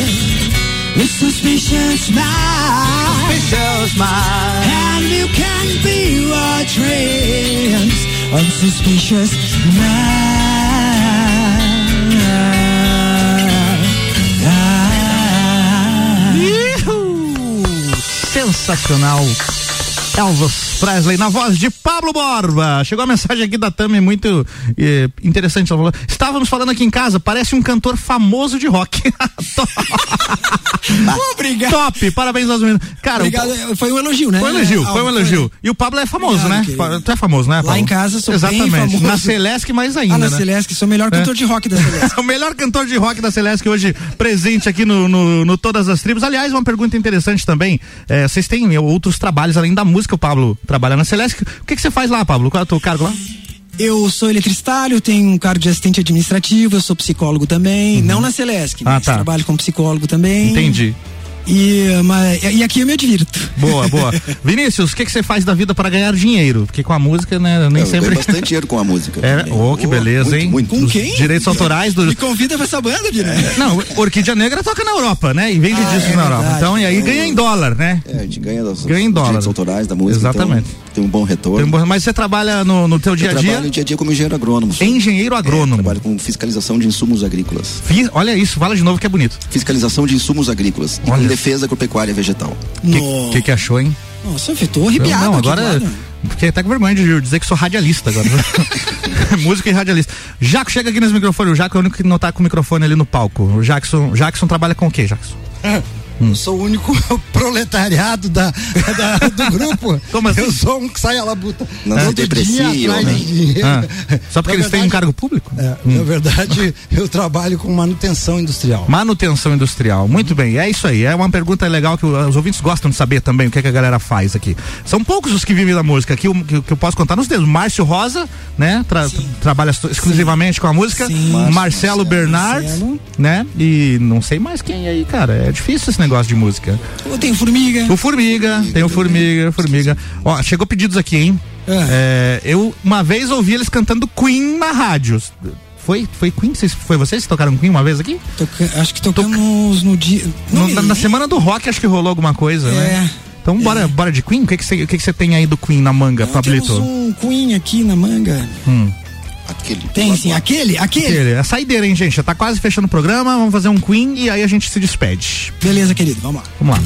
with suspicious minds. Suspicious minds. And you can be what dreams of suspicious minds. Sensacional. Elvis Presley na voz de Pablo Borba. Chegou a mensagem aqui da Tami muito eh, interessante. Ela falou: Estávamos falando aqui em casa, parece um cantor famoso de rock. (laughs) Obrigado. Top, parabéns aos meninos. Cara, Obrigado. Foi um elogio, né? Foi um elogio, Ah, foi um elogio. E o Pablo é famoso, Obrigado, né? querido. Tu é famoso, né? Lá Pablo? em casa sou bem Exatamente. famoso. Na Celeste mais ainda, Ah, na né? Celeste, sou o melhor É. cantor de rock da Celeste. (laughs) o melhor cantor de rock da Celeste hoje presente aqui no, no, no Todas as Tribos. Aliás, uma pergunta interessante também. É, vocês têm outros trabalhos além da música? O Pablo trabalha na Celeste. O que, que você faz lá, Pablo? Qual é o teu cargo lá? Eu sou eletricitário, tenho um cargo de assistente administrativo, eu sou psicólogo também, não na Celeste, Ah, mas tá. trabalho como psicólogo também. Entendi. E, mas, e aqui eu me divirto. Boa, boa. (laughs) Vinícius, o que, que você faz da vida para ganhar dinheiro? Porque com a música, né, nem Eu sempre. ganho bastante dinheiro com a música. É, oh, que Oh, beleza, muito, hein? muito. Com quem? Direitos autorais do. Me convida pra essa banda, Vini. Não, Orquídea Negra toca na Europa, né? E vende Ah, discos é na Europa. verdade. Então, e aí ganha em dólar, né? É, a gente ganha das, Ganha em dos dólar. direitos autorais da música. Exatamente. Então, tem um bom retorno. Tem um bom- Mas você trabalha no, no teu dia a Eu dia? trabalho no dia a dia como engenheiro agrônomo. sou. Engenheiro agrônomo. É, trabalho com fiscalização de insumos agrícolas. Olha isso, fala de novo que é bonito. Fiscalização de insumos agrícolas Olha. Defesa agropecuária vegetal. O que, que, que achou, hein? Nossa, eu tô arrepiado. Não, agora. Fiquei até com vergonha de dizer que sou radialista agora. (laughs) Música e radialista. Jaco, chega aqui nesse microfone. O Jaco é o único que não tá com o microfone ali no palco. O Jackson, Jackson trabalha com o quê, Jackson? (laughs) Eu sou o único (laughs) proletariado da, da- do grupo. (laughs) Como assim? Eu sou um que sai a labuta. Não atrás né? de dinheiro. Ah, só porque Na eles têm um verdade- cargo público? É, Na verdade, (laughs) eu trabalho com manutenção industrial. Manutenção industrial. Muito bem, é isso aí. É uma pergunta legal que os ouvintes gostam de saber também o que, é que a galera faz aqui. São poucos os que vivem da música. Aqui que, que eu posso contar nos dedos. Márcio Rosa, né? tra- trabalha exclusivamente com a música. Sim. Marcelo Bernard, Marcelo. né? E não sei mais quem aí, cara. É difícil esse negócio de música. Eu tenho formiga. O Formiga, tem o Formiga, Formiga. Ó, chegou pedidos aqui, hein? É, eu uma vez ouvi eles cantando Queen na rádio. Foi, foi Queen? Vocês- Foi vocês que tocaram Queen uma vez aqui? Toca- acho que tocamos no dia. No- na, na semana do rock acho que rolou alguma coisa, né? Então bora, bora de Queen? O que que você o que que você tem aí do Queen na manga, Pablito? Temos um Queen aqui na manga. Hum. Aquele. Tem sim, aquele, aquele. Aquele, é a saideira, hein, gente? Já tá quase fechando o programa, vamos fazer um Queen e aí a gente se despede. Beleza, querido, vamos lá. Vamos lá.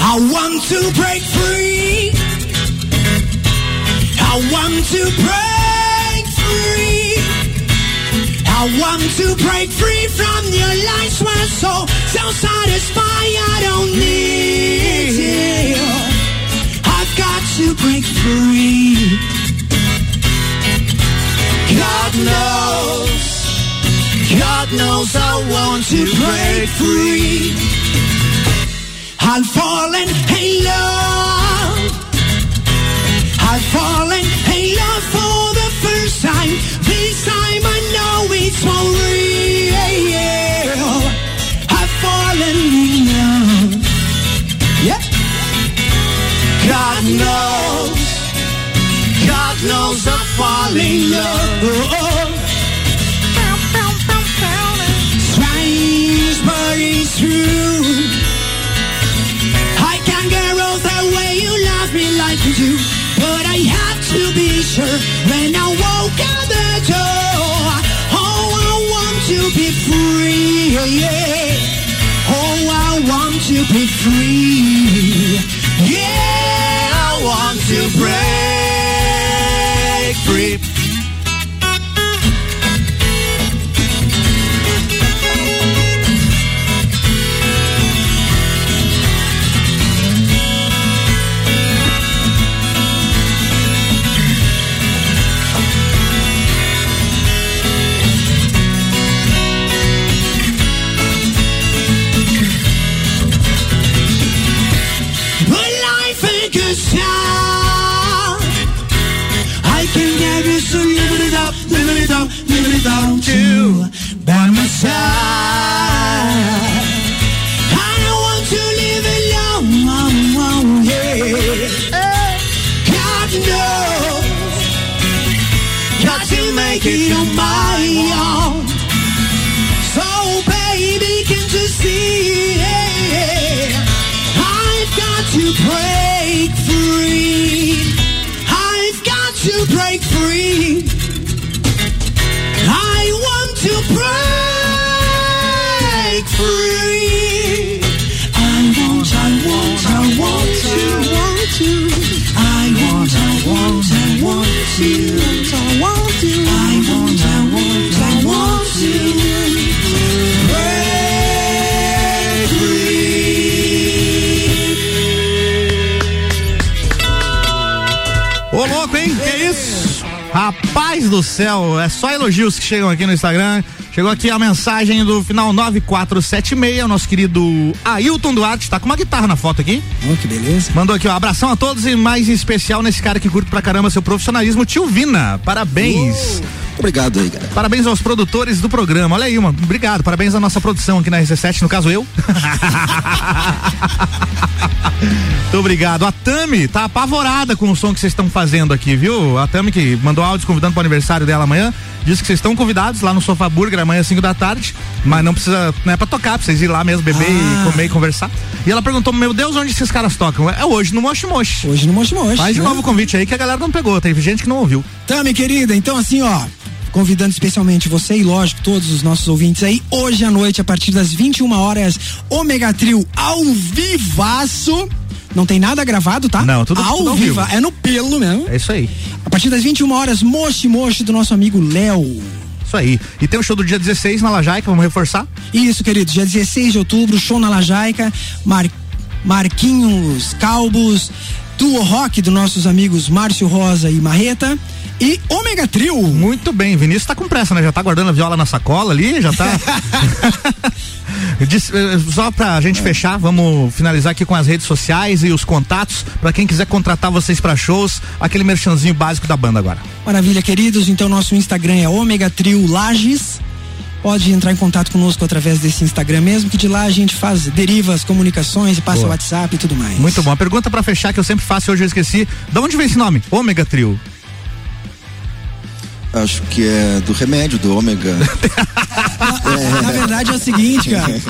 I want to break free. I want to break I want to break free from your lies were so so satisfied. I don't need you. I've got to break free. God knows, God knows I want to break free. I've fallen in love. I've fallen in love for the first time. Fallen in love. Strange, but it's true. I can't get out the way you love me like you do. But I have to be sure when I walk out the door. Oh, I want to be free. Yeah. Oh, I want to be free. Rapaz do céu, é só elogios que chegam aqui no Instagram. Chegou aqui a mensagem do final 9476, o nosso querido Ailton Duarte, tá com uma guitarra na foto aqui. Oh, que beleza. Mandou aqui, ó, abração a todos e mais em especial nesse cara que curte pra caramba seu profissionalismo, tio Vina. Parabéns. Obrigado aí, cara. Parabéns aos produtores do programa. Olha aí, mano. Obrigado. Parabéns à nossa produção aqui na RC7, no caso eu. Muito obrigado. A Tami tá apavorada com o som que vocês estão fazendo aqui, viu? A Tami que mandou áudios convidando para o aniversário dela amanhã. Disse que vocês estão convidados lá no Sofá Burger amanhã às 5 da tarde, mas não precisa, não é pra tocar, pra vocês ir lá mesmo beber Ah. e comer e conversar. E ela perguntou: Meu Deus, onde esses caras tocam? É hoje no Moshi Moshi. Hoje no Moshi Moshi. Faz de né? novo o convite aí que a galera não pegou, teve gente que não ouviu. Tá, minha querida, então assim, ó, convidando especialmente você e lógico todos os nossos ouvintes aí, hoje à noite a partir das 21 horas, Ômega Trio ao vivaço. Não tem nada gravado, tá? Não, tudo- ao tudo ao vivo. É no pelo mesmo. É isso aí. A partir das 21 horas, Moshi Moshi do nosso amigo Léo. Isso aí. E tem o show do dia 16 na Lajaica, vamos reforçar? Isso, querido. Dia 16 de outubro, show na Lajaica. Mar... Marquinhos Calbos, Duo Rock dos nossos amigos Márcio Rosa e Marreta. E Ômega Trio. Muito bem, Vinícius tá com pressa, né? Já tá guardando a viola na sacola ali, já tá. (laughs) Eh, Só pra gente fechar, vamos finalizar aqui com as redes sociais e os contatos pra quem quiser contratar vocês pra shows, aquele merchanzinho básico da banda agora. Maravilha, queridos. Então, nosso Instagram é Ômega Trio Lages. Pode entrar em contato conosco através desse Instagram mesmo, que de lá a gente faz deriva as comunicações e passa Boa. WhatsApp e tudo mais. Muito bom. A pergunta pra fechar que eu sempre faço e hoje eu esqueci. Da onde vem esse nome? Ômega Trio. Acho que é do remédio, do ômega. (laughs) Na verdade é o seguinte, cara.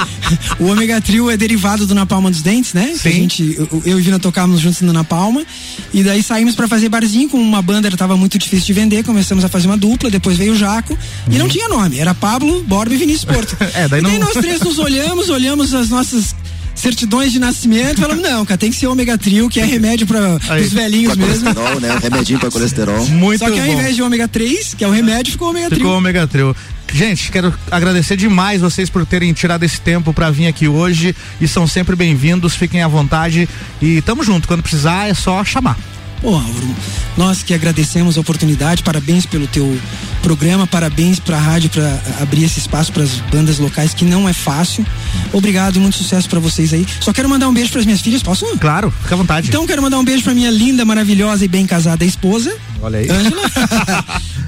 O ômega trio é derivado do Na Palma dos Dentes, né? Que a gente, eu, eu e Vina tocávamos juntos no Na Palma. E daí saímos pra fazer barzinho com uma banda, ela tava muito difícil de vender. Começamos a fazer uma dupla, depois veio o Jaco. E não tinha nome, era Pablo, Borba e Vinícius Porto. (laughs) É, daí e daí não- nós três nos olhamos, olhamos as nossas certidões de nascimento falamos, não, cara, tem que ser ômega trio, que é remédio para os velhinhos Pra mesmo. colesterol, né? Remedinho pra colesterol. (laughs) Muito Só que ao bom. invés de ômega 3, que é o remédio, ficou ômega Ficou trio. Ômega Trio. Gente, quero agradecer demais vocês por terem tirado esse tempo pra vir aqui hoje e são sempre bem-vindos, fiquem à vontade e tamo junto, quando precisar é só chamar. Pô, Álvaro, nós que agradecemos a oportunidade, parabéns pelo teu programa, parabéns pra rádio pra abrir esse espaço para as bandas locais que não é fácil. Obrigado e muito sucesso pra vocês aí. Só quero mandar um beijo pras minhas filhas, posso? Claro, fica à vontade. Então quero mandar um beijo pra minha linda, maravilhosa e bem casada esposa. Olha aí.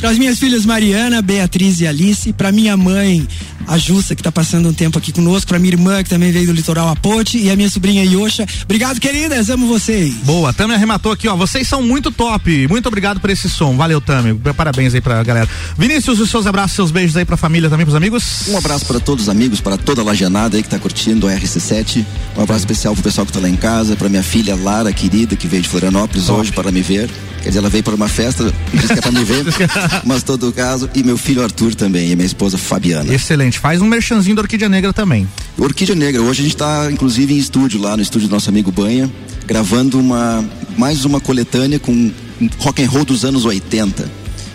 Para (laughs) as minhas filhas Mariana, Beatriz e Alice, para minha mãe, a Jussa, que tá passando um tempo aqui conosco, para minha irmã, que também veio do litoral Apote, e a minha sobrinha Yosha. Obrigado, queridas, amo vocês. Boa, Tami arrematou aqui, ó. Vocês são muito top. Muito obrigado por esse som. Valeu, Tami. Parabéns aí pra galera. Vinícius, os seus abraços, seus beijos aí pra família também, pros amigos. Um abraço para todos os amigos, para toda a lajanada aí que tá curtindo o RC7. Um abraço especial pro pessoal que tá lá em casa, pra minha filha Lara, querida, que veio de Florianópolis hoje para me ver. Quer dizer, ela veio para uma festa, disse que é pra me ver, (laughs) mas todo caso. E meu filho Arthur também, e minha esposa Fabiana. Excelente. Faz um merchanzinho da Orquídea Negra também. Orquídea Negra, hoje a gente tá inclusive em estúdio lá no estúdio do nosso amigo Banha, gravando uma mais uma coletânea com rock and roll dos anos 80.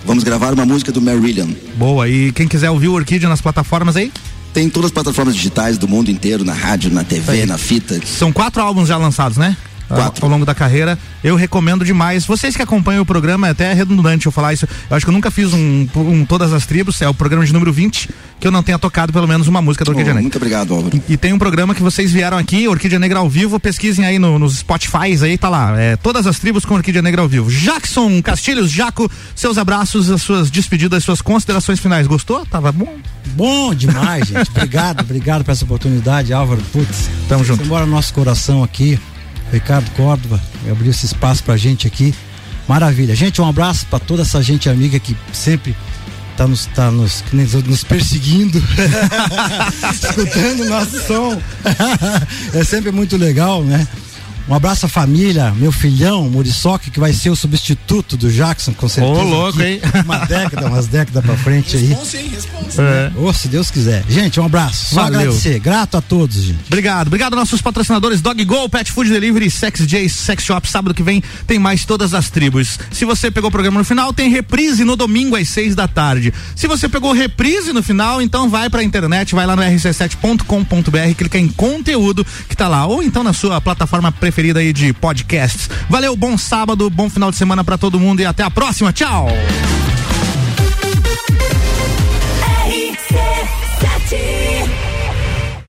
Vamos gravar uma música do Marillion. Boa. E quem quiser ouvir o Orquídea nas plataformas aí? Tem em todas as plataformas digitais do mundo inteiro, na rádio, na TV, na fita. São quatro álbuns já lançados, né? Quatro. Ao longo da carreira. Eu recomendo demais. Vocês que acompanham o programa, é até redundante eu falar isso. Eu acho que eu nunca fiz um, um Todas as Tribos, é o programa de número 20, que eu não tenha tocado pelo menos uma música da Orquídea Oh, Negra. muito obrigado, Álvaro. E tem um programa que vocês vieram aqui, Orquídea Negra ao vivo, pesquisem aí no, nos Spotify, aí tá lá, é, todas as tribos com Orquídea Negra ao vivo. Jackson Castilhos, Jaco, seus abraços, as suas despedidas, suas considerações finais. Gostou? Tava bom? Bom demais, gente. Obrigado, obrigado por essa oportunidade, Álvaro. Putz, Tamo junto. Você mora no nosso coração aqui. Ricardo Córdova abriu esse espaço pra gente aqui. Maravilha. Gente, um abraço pra toda essa gente amiga que sempre tá nos, tá nos, nos perseguindo, (laughs) escutando nosso som. (laughs) é sempre muito legal, né? Um abraço à família, meu filhão, Muriçoca, que vai ser o substituto do Jackson, com certeza. Ô, louco, aqui. hein? Uma década, umas décadas pra frente aí. Responsa, hein? Responsa. né? Ou se Deus quiser. Gente, um abraço. Só Valeu. agradecer. Grato a todos, gente. Obrigado, obrigado aos nossos patrocinadores Dog Go, Pet Food Delivery, Sex J, Sex Shop. Sábado que vem tem mais todas as tribos. Se você pegou o programa no final, tem reprise no domingo às seis da tarde. Se você pegou reprise no final, então vai pra internet, vai lá no rc7.com.br, clica em conteúdo que tá lá, ou então na sua plataforma preferida querida aí de podcasts. Valeu, bom sábado, bom final de semana para todo mundo e até a próxima. Tchau! RC7